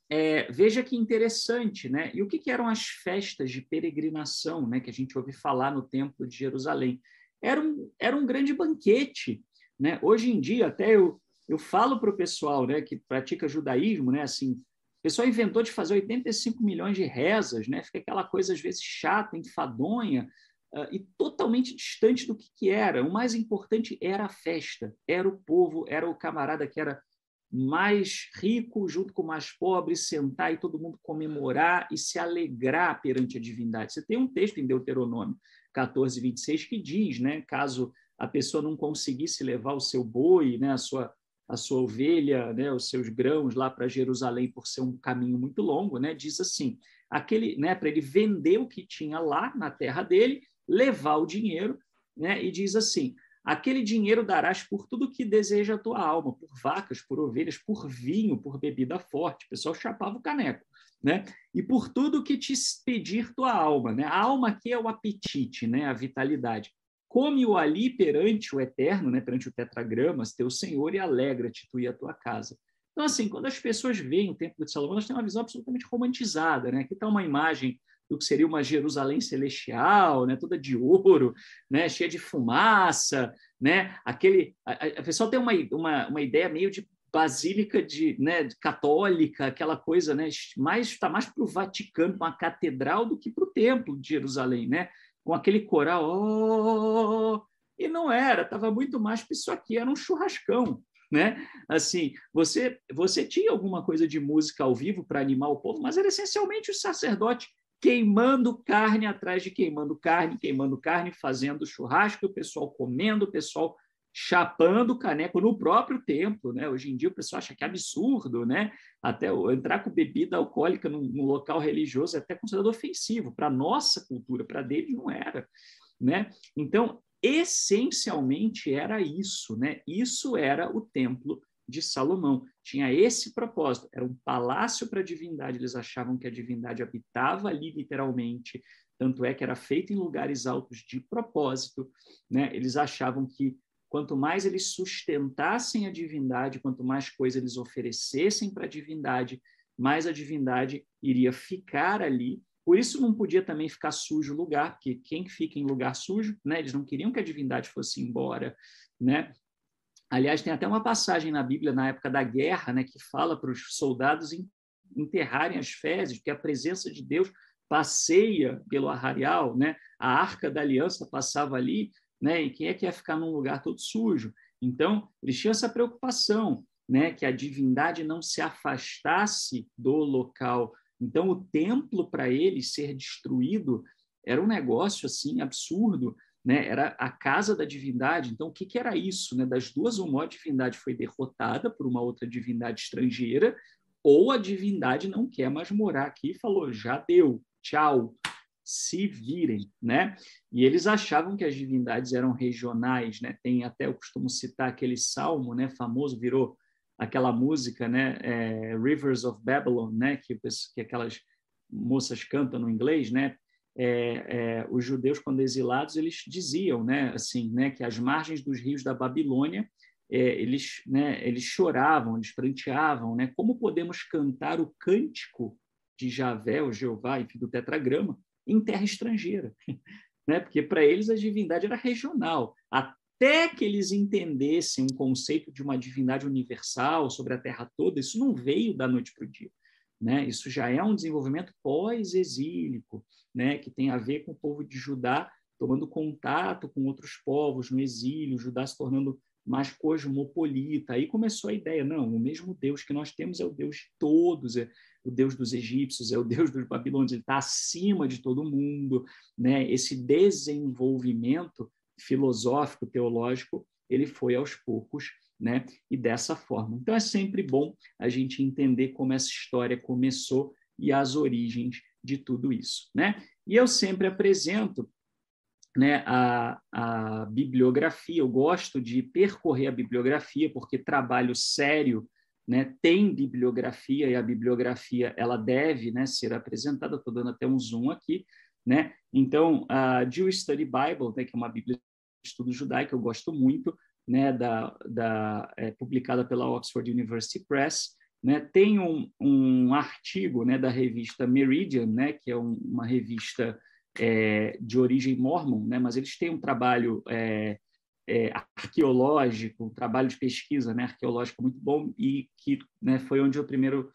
é, veja que interessante, né? E o que, que, eram as festas de peregrinação, né? Que a gente ouve falar no Templo de Jerusalém. Era um, era um grande banquete, né? Hoje em dia, até eu, eu falo para o pessoal, né? Que pratica judaísmo, né? Assim, o pessoal inventou de fazer 85 milhões de rezas, né? Fica aquela coisa, às vezes, chata, enfadonha, uh, e totalmente distante do que, que era. O mais importante era a festa, era o povo, era o camarada que era mais rico junto com o mais pobre, sentar e todo mundo comemorar e se alegrar perante a divindade. Você tem um texto em Deuteronômio 14, 26 que diz, né, caso a pessoa não conseguisse levar o seu boi, né, a sua a sua ovelha, né, os seus grãos lá para Jerusalém por ser um caminho muito longo, né, diz assim, aquele, né, para ele vender o que tinha lá na terra dele, levar o dinheiro, né, e diz assim: Aquele dinheiro darás por tudo que deseja a tua alma, por vacas, por ovelhas, por vinho, por bebida forte. O pessoal chapava o caneco, né? E por tudo que te pedir tua alma, né? A alma aqui é o apetite, né? A vitalidade. Come-o ali perante o eterno, né? Perante o tetragramas, teu Senhor, e alegra-te tu e a tua casa. Então, assim, quando as pessoas veem o Templo de Salomão, elas têm uma visão absolutamente romantizada, né? Aqui está uma imagem do que seria uma Jerusalém celestial, né, toda de ouro, né, cheia de fumaça, né, aquele a, a pessoa tem uma, uma, uma ideia meio de basílica de, né, católica, aquela coisa, né, mais está mais para o Vaticano, com a catedral do que para o templo de Jerusalém, né, com aquele coral, oh, e não era, estava muito mais para isso aqui, era um churrascão, né? Assim, você você tinha alguma coisa de música ao vivo para animar o povo, mas era essencialmente o sacerdote queimando carne atrás de queimando carne, queimando carne, fazendo churrasco, o pessoal comendo, o pessoal chapando caneco no próprio templo, né? Hoje em dia o pessoal acha que é absurdo, né? Até entrar com bebida alcoólica num, local religioso é até considerado ofensivo para nossa cultura, para deles não era, né? Então, essencialmente era isso, né? Isso era o templo de Salomão. Tinha esse propósito, era um palácio para a divindade. Eles achavam que a divindade habitava ali literalmente, tanto é que era feito em lugares altos de propósito. Né? Eles achavam que quanto mais eles sustentassem a divindade, quanto mais coisa eles oferecessem para a divindade, mais a divindade iria ficar ali. Por isso não podia também ficar sujo o lugar, porque quem fica em lugar sujo, né? Eles não queriam que a divindade fosse embora, né? Aliás, tem até uma passagem na Bíblia, na época da guerra, né, que fala para os soldados enterrarem as fezes, porque a presença de Deus passeia pelo arraial, né? a arca da aliança passava ali, né? e quem é que ia ficar num lugar todo sujo? Então, eles tinham essa preocupação, né? que a divindade não se afastasse do local. Então, o templo, para eles ser destruído, era um negócio assim absurdo, né, era a casa da divindade. Então, o que, que era isso? Né? Das duas, uma, a divindade foi derrotada por uma outra divindade estrangeira, ou a divindade não quer mais morar aqui e falou: já deu, tchau, se virem. Né? E eles achavam que as divindades eram regionais. Né? Tem até, eu costumo citar aquele salmo né, famoso, virou aquela música, né, é, Rivers of Babylon, né, que, que aquelas moças cantam no inglês, né, é, é, os judeus, quando exilados, eles diziam né, assim, né, que as margens dos rios da Babilônia, é, eles, né, eles choravam, eles pranteavam. Né, como podemos cantar o cântico de Javé, o Jeová, enfim, do tetragrama, em terra estrangeira? né, porque para eles a divindade era regional. Até que eles entendessem um conceito de uma divindade universal sobre a terra toda, isso não veio da noite para o dia. Né? Isso já é um desenvolvimento pós-exílico, né? que tem a ver com o povo de Judá tomando contato com outros povos no exílio, Judá se tornando mais cosmopolita. Aí começou a ideia, não, o mesmo Deus que nós temos é o Deus de todos, é o Deus dos egípcios, é o Deus dos babilônios, ele está acima de todo mundo. Né? Esse desenvolvimento filosófico, teológico, ele foi aos poucos né? E dessa forma. Então é sempre bom a gente entender como essa história começou e as origens de tudo isso, né? E eu sempre apresento né, a, a bibliografia, eu gosto de percorrer a bibliografia, porque trabalho sério né, tem bibliografia, e a bibliografia ela deve né, ser apresentada, estou dando até um zoom aqui, né? Então, a Jewish Study Bible, né, que é uma bíblia de estudo judaico, eu gosto muito, né, da, da, é, publicada pela Oxford University Press, Né? Tem um, um artigo né, da revista Meridian, né, que é um, uma revista é, de origem mormon, né, mas eles têm um trabalho é, é, arqueológico, um trabalho de pesquisa né, arqueológica muito bom e que né, foi onde eu primeiro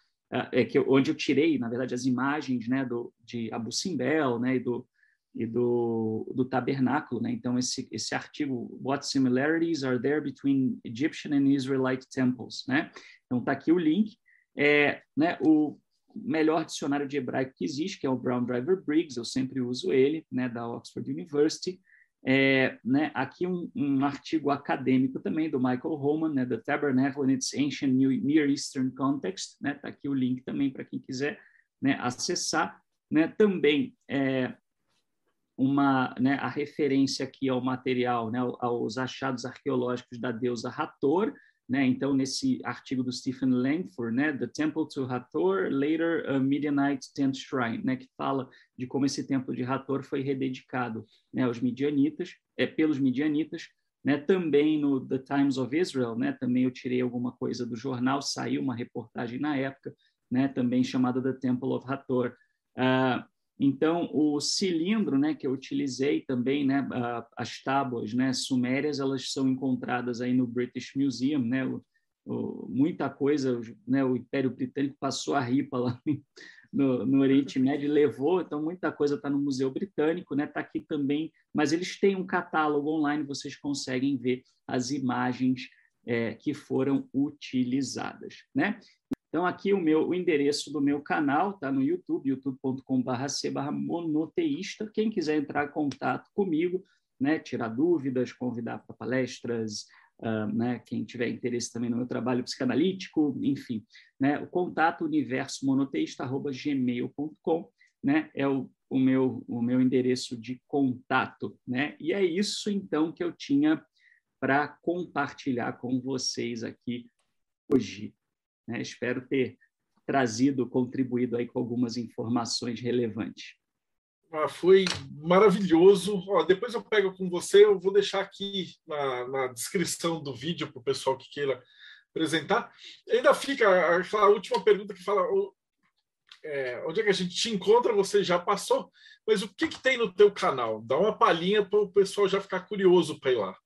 é, que onde eu tirei, na verdade, as imagens né, do, de Abu Simbel né, e do, e do, do tabernáculo. Né? Então, esse, esse artigo, What Similarities Are There Between Egyptian and Israelite Temples? Né? Então, está aqui o link. É, né, o melhor dicionário de hebraico que existe, que é o Brown Driver Briggs, eu sempre uso ele, né, da Oxford University. É, né, aqui um, um, artigo acadêmico também do Michael Roman, né, The Tabernacle in its Ancient Near Eastern Context, né, tá aqui o link também para quem quiser né, acessar, né, também é, uma, né, a referência aqui ao material, né, aos achados arqueológicos da deusa Hathor, né? Então, nesse artigo do Stephen Langford, né? The Temple to Hathor, Later a Midianite Tent Shrine, né? que fala de como esse templo de Hathor foi rededicado né? aos midianitas, é, pelos midianitas, né? Também no The Times of Israel, né? Também eu tirei alguma coisa do jornal, saiu uma reportagem na época, né? Também chamada The Temple of Hathor. Uh, então, o cilindro né, que eu utilizei também, né, as tábuas né, sumérias, elas são encontradas aí no British Museum, né, o, o, muita coisa, né, o Império Britânico passou a ripa lá no, no Oriente Médio e levou, então muita coisa está no Museu Britânico, está né, aqui também, mas eles têm um catálogo online, vocês conseguem ver as imagens é, que foram utilizadas. Né? Então, aqui o meu o endereço do meu canal está no YouTube, youtube.com.br monoteísta. Quem quiser entrar em contato comigo, né, tirar dúvidas, convidar para palestras, uh, né, quem tiver interesse também no meu trabalho psicanalítico, enfim, né, o contato universomonoteísta.gmail.com né, é o, o, meu, o meu endereço de contato. Né? E é isso, então, que eu tinha para compartilhar com vocês aqui hoje. Né? Espero ter trazido, contribuído aí com algumas informações relevantes. Ah, foi maravilhoso. Ó, depois eu pego com você, eu vou deixar aqui na, na descrição do vídeo para o pessoal que queira apresentar. Ainda fica a, última pergunta que fala é, onde é que a gente te encontra, você já passou, mas o que, que tem no teu canal? Dá uma palhinha para o pessoal já ficar curioso para ir lá.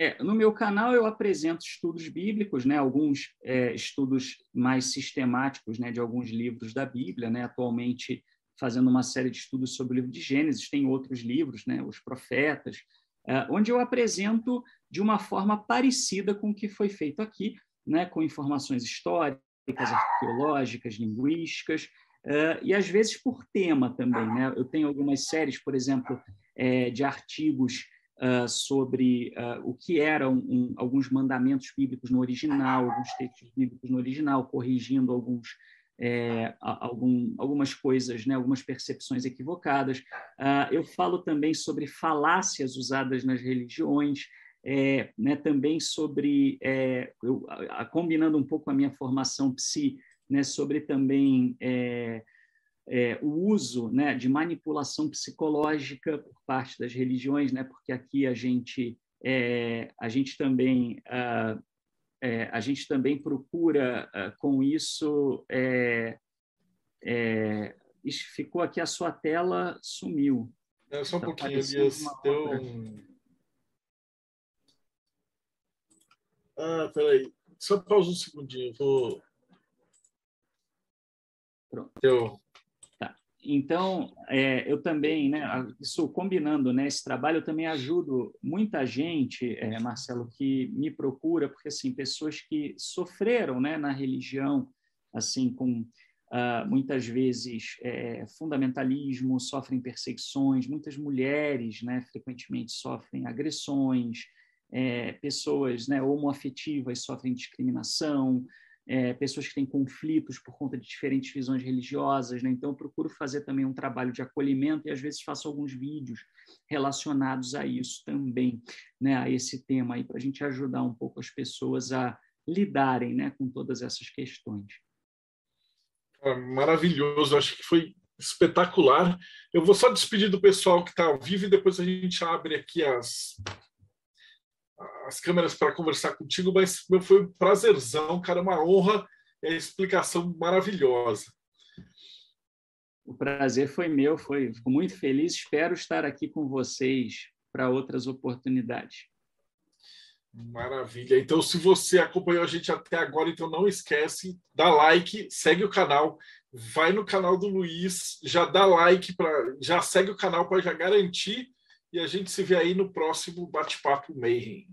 É, no meu canal eu apresento estudos bíblicos, né, alguns é, estudos mais sistemáticos né, de alguns livros da Bíblia, né, atualmente fazendo uma série de estudos sobre o livro de Gênesis, tem outros livros, né, os profetas, é, onde eu apresento de uma forma parecida com o que foi feito aqui, né, com informações históricas, arqueológicas, linguísticas, é, e às vezes por tema também. Né? Eu tenho algumas séries, por exemplo, é, de artigos uh, sobre uh, o que eram um, alguns mandamentos bíblicos no original, alguns textos bíblicos no original, corrigindo alguns é, algum, algumas coisas, né, algumas percepções equivocadas. Uh, eu falo também sobre falácias usadas nas religiões, é, né, também sobre, é, eu, a, combinando um pouco a minha formação psi, né, sobre também é, o uso né, de manipulação psicológica por parte das religiões, né, porque aqui a gente é, a gente também uh, é, a gente também procura uh, com isso é, é, ficou aqui a sua tela sumiu é, só um tá pouquinho Elias deu um... ah peraí só pausa um segundinho vou Pronto. Deu. Então, é, eu também, né, isso combinando né, esse trabalho, eu também ajudo muita gente, é, Marcelo, que me procura, porque, assim, pessoas que sofreram né, na religião, assim, com uh, muitas vezes é, fundamentalismo, sofrem perseguições, muitas mulheres, né, frequentemente sofrem agressões, é, pessoas né, homoafetivas sofrem discriminação, é, pessoas que têm conflitos por conta de diferentes visões religiosas, né? então eu procuro fazer também um trabalho de acolhimento e às vezes faço alguns vídeos relacionados a isso também, né? a esse tema aí, para a gente ajudar um pouco as pessoas a lidarem né, com todas essas questões. Maravilhoso, acho que foi espetacular. Eu vou só despedir do pessoal que está ao vivo e depois a gente abre aqui as, as câmeras para conversar contigo, mas meu, foi um prazerzão, cara, uma honra e a explicação maravilhosa. O prazer foi meu, foi, fico muito feliz. Espero estar aqui com vocês para outras oportunidades. Maravilha. Então, se você acompanhou a gente até agora, então não esquece, dá like, segue o canal, vai no canal do Luiz, já dá like para, já segue o canal para já garantir e a gente se vê aí no próximo bate-papo Mayhem.